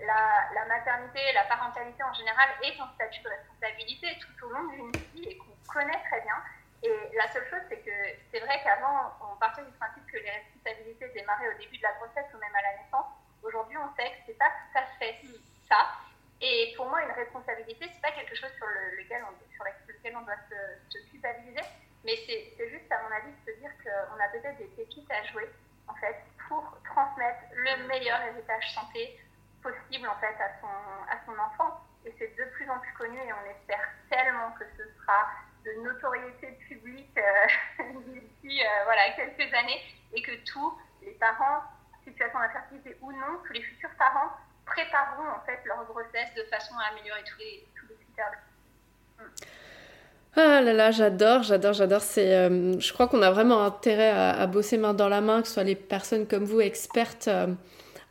la, la, maternité, la parentalité en général est un statut de responsabilité tout au long d'une vie et qu'on connaît très bien. Et la seule chose, c'est que c'est vrai qu'avant, on partait du principe que les responsabilités démarraient au début de la grossesse ou même à la naissance. Aujourd'hui, on sait que c'est pas tout à fait. Et pour moi, une responsabilité, c'est pas quelque chose sur, lequel, on, sur lequel on doit se, se culpabiliser, mais c'est juste, à mon avis, de se dire qu'on a peut-être des pépites à jouer, en fait, pour transmettre le meilleur héritage santé possible en fait à son, à son enfant. Et c'est de plus en plus connu et on espère tellement que ce sera de notoriété publique euh, [laughs] d'ici euh, voilà, quelques années et que tous les parents, situation d'infertilité ou non, tous les futurs parents prépareront en fait leur grossesse de façon à améliorer tous les, tous les critères. Ah là là, j'adore, j'adore, j'adore. C'est, euh, je crois qu'on a vraiment intérêt à, bosser main dans la main, que ce soit les personnes comme vous, expertes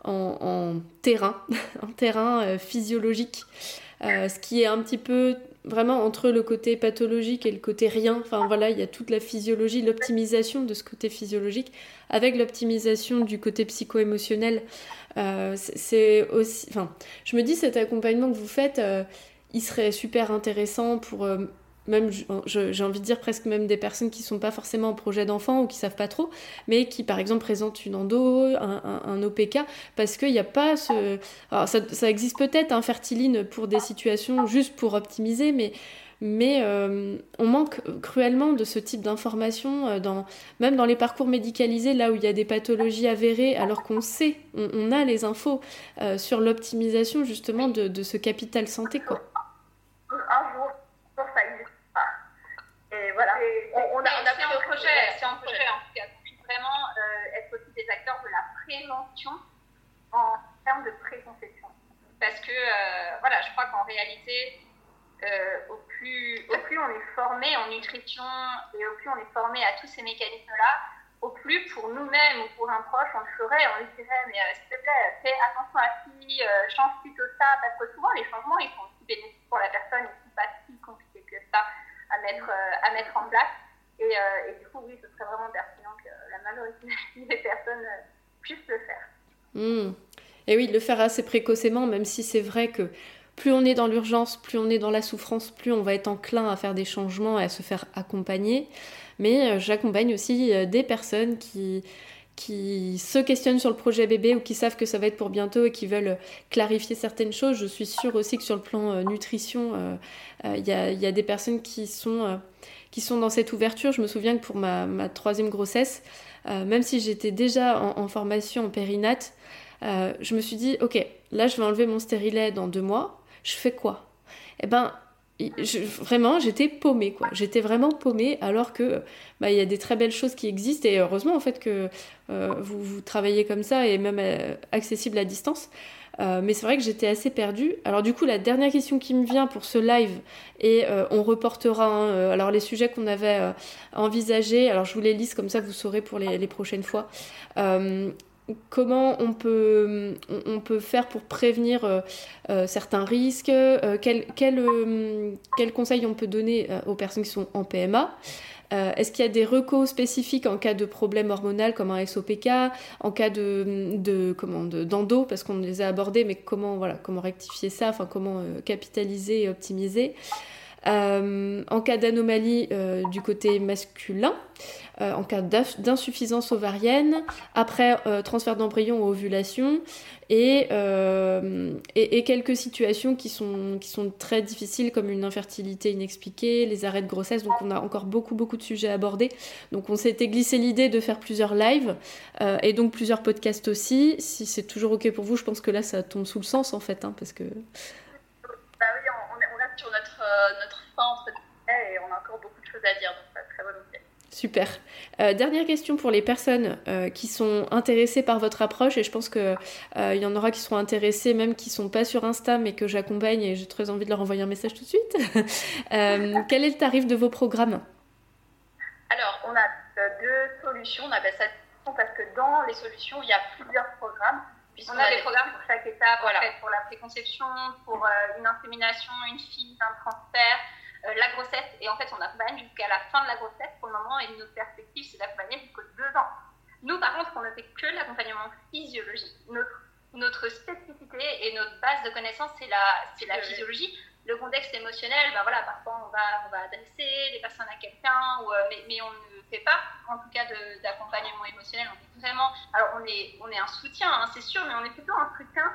en, terrain, [laughs] en terrain euh, physiologique, euh, ce qui est un petit peu vraiment entre le côté pathologique et le côté rien. Enfin voilà, il y a toute la physiologie, l'optimisation de ce côté physiologique avec l'optimisation du côté psycho-émotionnel. Euh, c'est aussi, enfin, je me dis cet accompagnement que vous faites, il serait super intéressant pour même j'ai envie de dire presque même des personnes qui sont pas forcément en projet d'enfant ou qui savent pas trop, mais qui par exemple présentent une endo, un, OPK, parce qu'il n'y a pas ce... Alors ça, ça existe peut-être un fertiline pour des situations juste pour optimiser, mais, mais euh, on manque cruellement de ce type d'information, euh, dans, même dans les parcours médicalisés, là où il y a des pathologies avérées, alors qu'on sait, on, a les infos euh, sur l'optimisation justement de, de, ce capital santé. Quoi. Un jour, voilà. On, a, on a c'est un projet, c'est un projet en tout cas. Vraiment euh, être aussi des acteurs de la prévention en termes de préconception. Parce que, euh, voilà, je crois qu'en réalité, euh, au, plus, au plus on est formé en nutrition et au plus on est formé à tous ces mécanismes-là, au plus pour nous-mêmes ou pour un proche, on le ferait, on lui dirait, mais s'il te plaît, fais attention à ci, change plutôt ça, parce que souvent les changements, ils sont aussi bénéfiques pour la personne, ils ne sont pas si compliqués que ça à mettre, euh, à mettre en place. Et, euh, du coup, oui, ce serait vraiment pertinent que la majorité [laughs] des personnes euh, puissent le faire. Mmh. Et oui, le faire assez précocement, même si c'est vrai que plus on est dans l'urgence, plus on est dans la souffrance, plus on va être enclin à faire des changements et à se faire accompagner. Mais j'accompagne aussi des personnes qui, qui se questionnent sur le projet bébé ou qui savent que ça va être pour bientôt et qui veulent clarifier certaines choses. Je suis sûre aussi que sur le plan euh, nutrition, euh, euh, il y, y, a, des personnes qui sont, qui sont dans cette ouverture. Je me souviens que pour ma, ma troisième grossesse, même si j'étais déjà en, en, formation en périnate, je me suis dit, ok, là je vais enlever mon stérilet dans deux mois, je fais quoi? Eh ben, vraiment, j'étais paumée, quoi. J'étais vraiment paumée, alors que bah, il y a des très belles choses qui existent, et heureusement, en fait, que euh, vous, vous, travaillez comme ça, et même euh, accessible à distance. Euh, mais c'est vrai que j'étais assez perdue. Alors du coup, la dernière question qui me vient pour ce live, et on reportera hein, alors les sujets qu'on avait envisagés, alors je vous les lise comme ça, vous saurez pour les prochaines fois comment on peut, faire pour prévenir euh, euh, certains risques, euh, quel, quel, conseil on peut donner aux personnes qui sont en PMA. Est-ce qu'il y a des recos spécifiques en cas de problème hormonal comme un SOPK, en cas de, de comment d'endo? Parce qu'on les a abordés, mais comment comment rectifier ça, enfin comment capitaliser et optimiser? En cas d'anomalie du côté masculin, euh, en cas d'insuffisance ovarienne, après euh, transfert d'embryon ou ovulation, euh, et, et, quelques situations qui sont, qui sont très difficiles comme une infertilité inexpliquée, les arrêts de grossesse, donc on a encore beaucoup beaucoup de sujets à aborder. Donc on s'était glissé l'idée de faire plusieurs lives et donc plusieurs podcasts aussi. Si c'est toujours ok pour vous, je pense que là ça tombe sous le sens en fait, hein, parce que... Bah oui, on, reste sur notre, notre fin et on a encore beaucoup de choses à dire, donc c'est très volontiers. Super. Euh, dernière question pour les personnes euh, qui sont intéressées par votre approche, et je pense qu'il euh, y en aura qui seront intéressées, même qui ne sont pas sur Insta, mais que j'accompagne, et j'ai très envie de leur envoyer un message tout de suite. [laughs] [laughs] quel est le tarif de vos programmes? Alors, on a deux solutions, on appelle ça parce que dans les solutions, il y a plusieurs programmes. On a, des programmes pour chaque étape, voilà. pour la préconception, pour une insémination, une fille, un transfert, euh, la grossesse. Et en fait, on accompagne jusqu'à la fin de la grossesse pour le moment. Et notre perspective, c'est d'accompagner jusqu'aux deux ans. Nous, par contre, on ne fait que l'accompagnement physiologique. Notre, notre spécificité et notre base de connaissances, c'est la, physiologie. Le contexte émotionnel, ben voilà, parfois on va, on va adresser les personnes à quelqu'un, euh, mais, mais, on ne fait pas, en tout cas, d'accompagnement émotionnel. On est vraiment, alors on est, on est un soutien, hein, c'est sûr, mais on est plutôt un soutien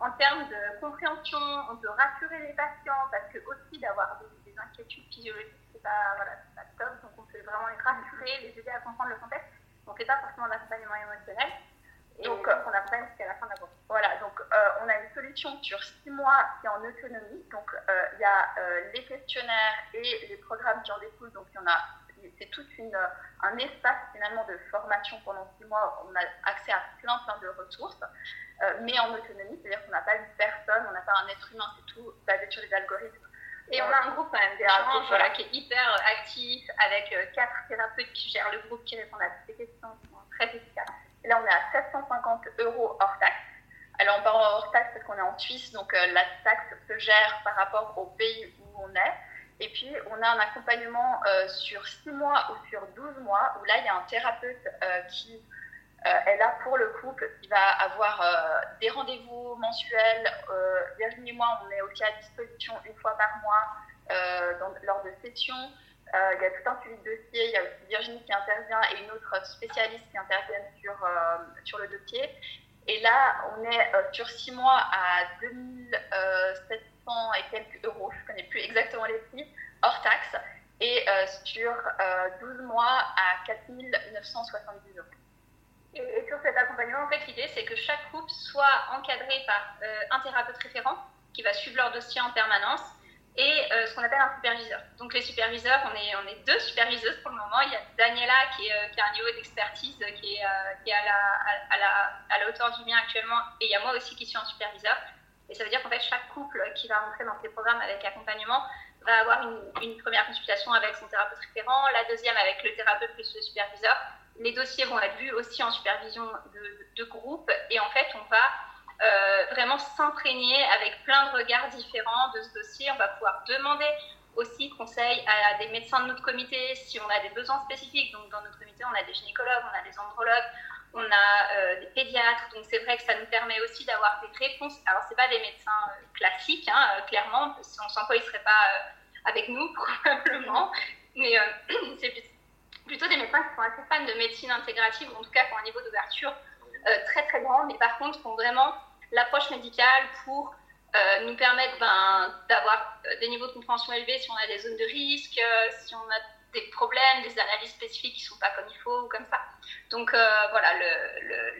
en termes de compréhension. On peut rassurer les patients parce que aussi d'avoir des inquiétudes physiologiques, c'est pas, voilà, pas top. Donc on peut vraiment les rassurer, les aider à comprendre le contexte. On fait pas forcément d'accompagnement émotionnel. Et donc euh, on accompagne jusqu'à la fin de la course. Voilà, donc euh, on a une solution sur six mois qui est en autonomie. Donc euh, il y a les questionnaires et les programmes qui en découlent. Donc il y en a c'est tout une, un espace finalement de formation pendant six mois. On a accès à plein plein de ressources, mais en autonomie, c'est-à-dire qu'on n'a pas une personne, on n'a pas un être humain, c'est tout basé sur les algorithmes et on a un groupe quand même voilà, qui est hyper euh, actif avec euh, quatre thérapeutes qui gèrent le groupe, qui répondent à toutes ces questions, qui sont très efficaces. Et là, on est à 750 euros hors taxe. Alors, on parle hors taxe parce qu'on est en Suisse, donc euh, la taxe se gère par rapport au pays où on est. Et puis, on a un accompagnement sur 6 mois ou sur 12 mois, où là, il y a un thérapeute qui euh, est là pour le couple. Il va avoir euh, des rendez-vous mensuels. Euh, Virginie et moi, on est aussi à disposition une fois par mois lors de sessions. il y a tout un suivi de dossier. Il y a aussi Virginie qui intervient et une autre spécialiste qui intervient sur, sur le dossier. Et là, on est sur six mois à 2700 et quelques euros. Je ne connais plus exactement les prix, hors taxe. Et sur 12 mois à 4970 euros. Et, sur cet accompagnement, en fait, l'idée, c'est que chaque couple soit encadré par euh, un thérapeute référent qui va suivre leur dossier en permanence et euh, ce qu'on appelle un superviseur. Donc, les superviseurs, on est, on est deux superviseuses pour le moment. Il y a Daniela qui, euh, qui a un niveau d'expertise qui est, qui est à, la, à, la, à la hauteur du mien actuellement et il y a moi aussi qui suis un superviseur. Et ça veut dire qu'en fait, chaque couple qui va rentrer dans ces programmes avec accompagnement va avoir une, première consultation avec son thérapeute référent, la deuxième avec le thérapeute plus le superviseur les dossiers vont être vus aussi en supervision de, groupe et en fait on va euh, vraiment s'imprégner avec plein de regards différents de ce dossier. On va pouvoir demander aussi conseil à des médecins de notre comité si on a des besoins spécifiques. Donc dans notre comité, on a des gynécologues, on a des andrologues, on a euh, des pédiatres. Donc c'est vrai que ça nous permet aussi d'avoir des réponses. Alors c'est pas des médecins euh, classiques, hein, clairement, sans quoi ils seraient pas avec nous [laughs] probablement, mais [clears throat] c'est plutôt des médecins qui sont assez fans de médecine intégrative, ou en tout cas qui ont un niveau d'ouverture euh, très très grand, mais par contre qui ont vraiment l'approche médicale pour euh, nous permettre ben, d'avoir euh, des niveaux de compréhension élevés si on a des zones de risque, si on a des problèmes, des analyses spécifiques qui ne sont pas comme il faut ou comme ça. Donc voilà,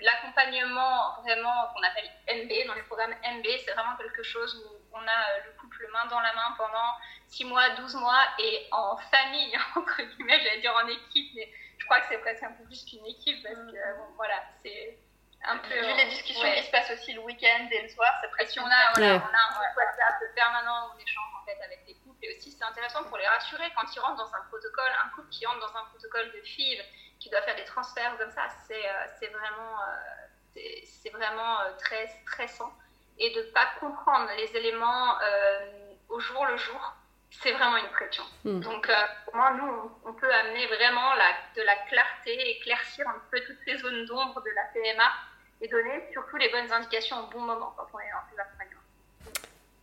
l'accompagnement vraiment qu'on appelle MB, dans les programmes MB, c'est vraiment quelque chose où on a le couple main dans la main pendant 6 mois, 12 mois et en famille, [laughs] entre guillemets, j'allais dire en équipe, mais je crois que c'est presque un peu plus qu'une équipe parce que bon, voilà, c'est un peu. Vu les discussions qui se passent aussi le week-end et le soir, c'est presque. on a, voilà, on a un WhatsApp permanent où on échange en fait avec les couples et aussi c'est intéressant pour les rassurer quand ils rentrent dans un protocole, un couple qui rentre dans un protocole de FIV qui doit faire des transferts comme ça, c'est euh, vraiment, euh, c'est vraiment euh, très stressant et de ne pas comprendre les éléments au jour le jour c'est vraiment une pression. Hmm. Donc, pour moi, nous, on peut amener vraiment la, de la clarté, éclaircir un peu toutes ces zones d'ombre de la PMA et donner surtout les bonnes indications au bon moment quand on est dans ces accompagnements.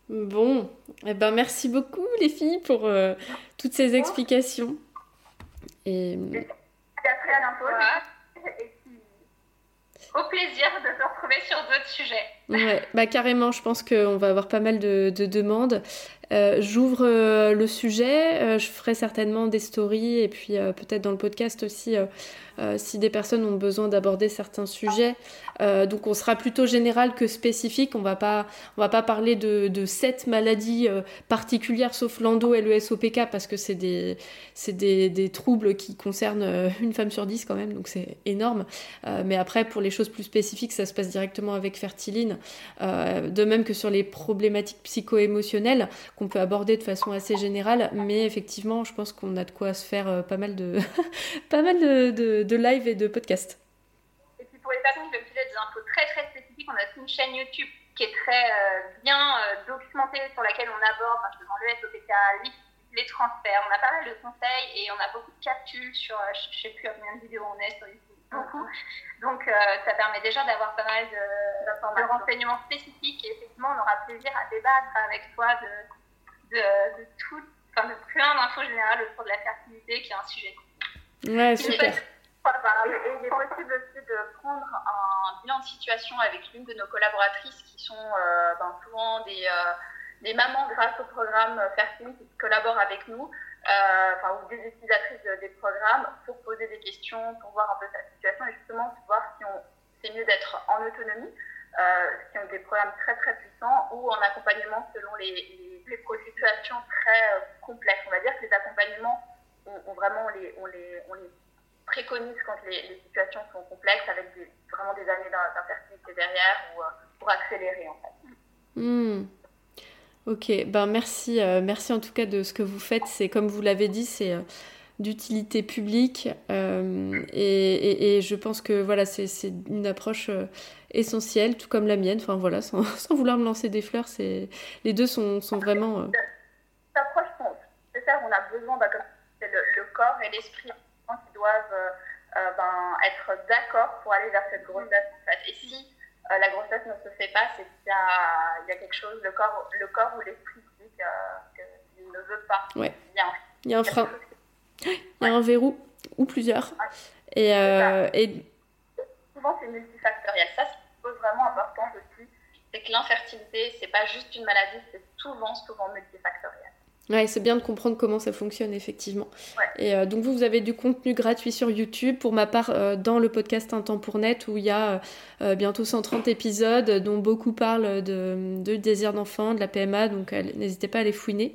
Bon, eh ben merci beaucoup les filles pour euh, toutes ces explications. Et... Et au plaisir de te retrouver sur d'autres sujets. Ouais, bah carrément, je pense qu'on va avoir pas mal de, de demandes. Euh, j'ouvre euh, le sujet, je ferai certainement des stories et puis peut-être dans le podcast aussi euh, si des personnes ont besoin d'aborder certains sujets. Euh, donc on sera plutôt général que spécifique. On va pas, va pas parler de, de cette maladie euh, particulière sauf l'endo et le SOPK parce que c'est des, des, des, troubles qui concernent une femme sur dix quand même, donc c'est énorme. mais après pour les choses plus spécifiques, ça se passe directement avec Fertiline. De même que sur les problématiques psycho-émotionnelles qu'on peut aborder de façon assez générale, mais effectivement, je pense qu'on a de quoi se faire pas mal de, [laughs] pas mal de de live et de podcast. Et puis pour les personnes qui veulent des infos très très spécifiques, on a une chaîne YouTube qui est très euh, bien euh, documentée sur laquelle on aborde, parce que dans le SOPK, les transferts, on a pas mal de conseils et on a beaucoup de capsules sur, euh, je sais plus combien de vidéos on est sur YouTube, beaucoup. Donc ça permet déjà d'avoir pas mal de, de, renseignements spécifiques et effectivement on aura plaisir à débattre avec toi de, de, de tout, enfin de plein d'infos générales autour de la fertilité qui est un sujet. Ouais, super. Et il est possible aussi de prendre un bilan de situation avec l'une de nos collaboratrices qui sont euh, ben, souvent des, euh, des, mamans grâce au programme Fertile qui collaborent avec nous, euh, enfin, ou des utilisatrices des programmes pour poser des questions, pour voir un peu sa situation et justement voir si c'est mieux d'être en autonomie, qui ont des programmes très très puissants ou en accompagnement selon les, les, les situations très complexes. On va dire que les accompagnements, ont vraiment les, on les, on les préconise quand les, situations sont complexes avec vraiment des années d'infertilité derrière ou, euh, pour accélérer en fait. Hmm. Ok, ben merci, euh, merci en tout cas de ce que vous faites. C'est comme vous l'avez dit, c'est euh, d'utilité publique et, et, je pense que voilà, c'est une approche essentielle, tout comme la mienne. Enfin voilà, [laughs] sans, vouloir me lancer des fleurs, c'est les deux sont, sont vraiment. Cette approche, ça, on a besoin, bah, comme le, le, corps et l'esprit qui doivent euh, euh, ben, être d'accord pour aller vers cette grossesse en. Et si euh, la grossesse ne se fait pas, c'est qu'il y, y a, quelque chose, le corps, le corps ou l'esprit dit qu'il ne veut pas. Ouais. Il y a un, il y a un frein. Il y a un verrou ou plusieurs. Et, et, Souvent, c'est multifactoriel. Ça, ce qui pose vraiment important aussi, c'est que l'infertilité, c'est pas juste une maladie, c'est souvent, souvent multifactoriel. Ouais, c'est bien de comprendre comment ça fonctionne, effectivement. Et euh, donc, vous, vous avez du contenu gratuit sur YouTube. Pour ma part, euh, dans le podcast Un temps pour net, où il y a euh, bientôt 130 épisodes, dont beaucoup parlent de, de désir d'enfant, de la PMA. Donc, n'hésitez pas à les fouiner.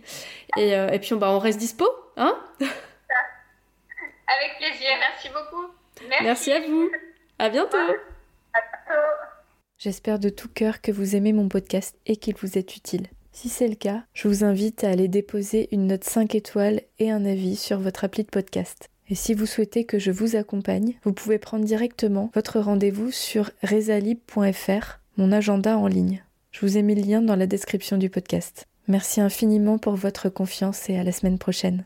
Et, et puis, on, bah, on reste dispo, hein? Avec plaisir. Merci beaucoup. Merci. Merci à vous. À bientôt. À bientôt. J'espère de tout cœur que vous aimez mon podcast et qu'il vous est utile. Si c'est le cas, je vous invite à aller déposer une note 5 étoiles et un avis sur votre appli de podcast. Et si vous souhaitez que je vous accompagne, vous pouvez prendre directement votre rendez-vous sur resalib.fr, mon agenda en ligne. Je vous ai mis le lien dans la description du podcast. Merci infiniment pour votre confiance et à la semaine prochaine.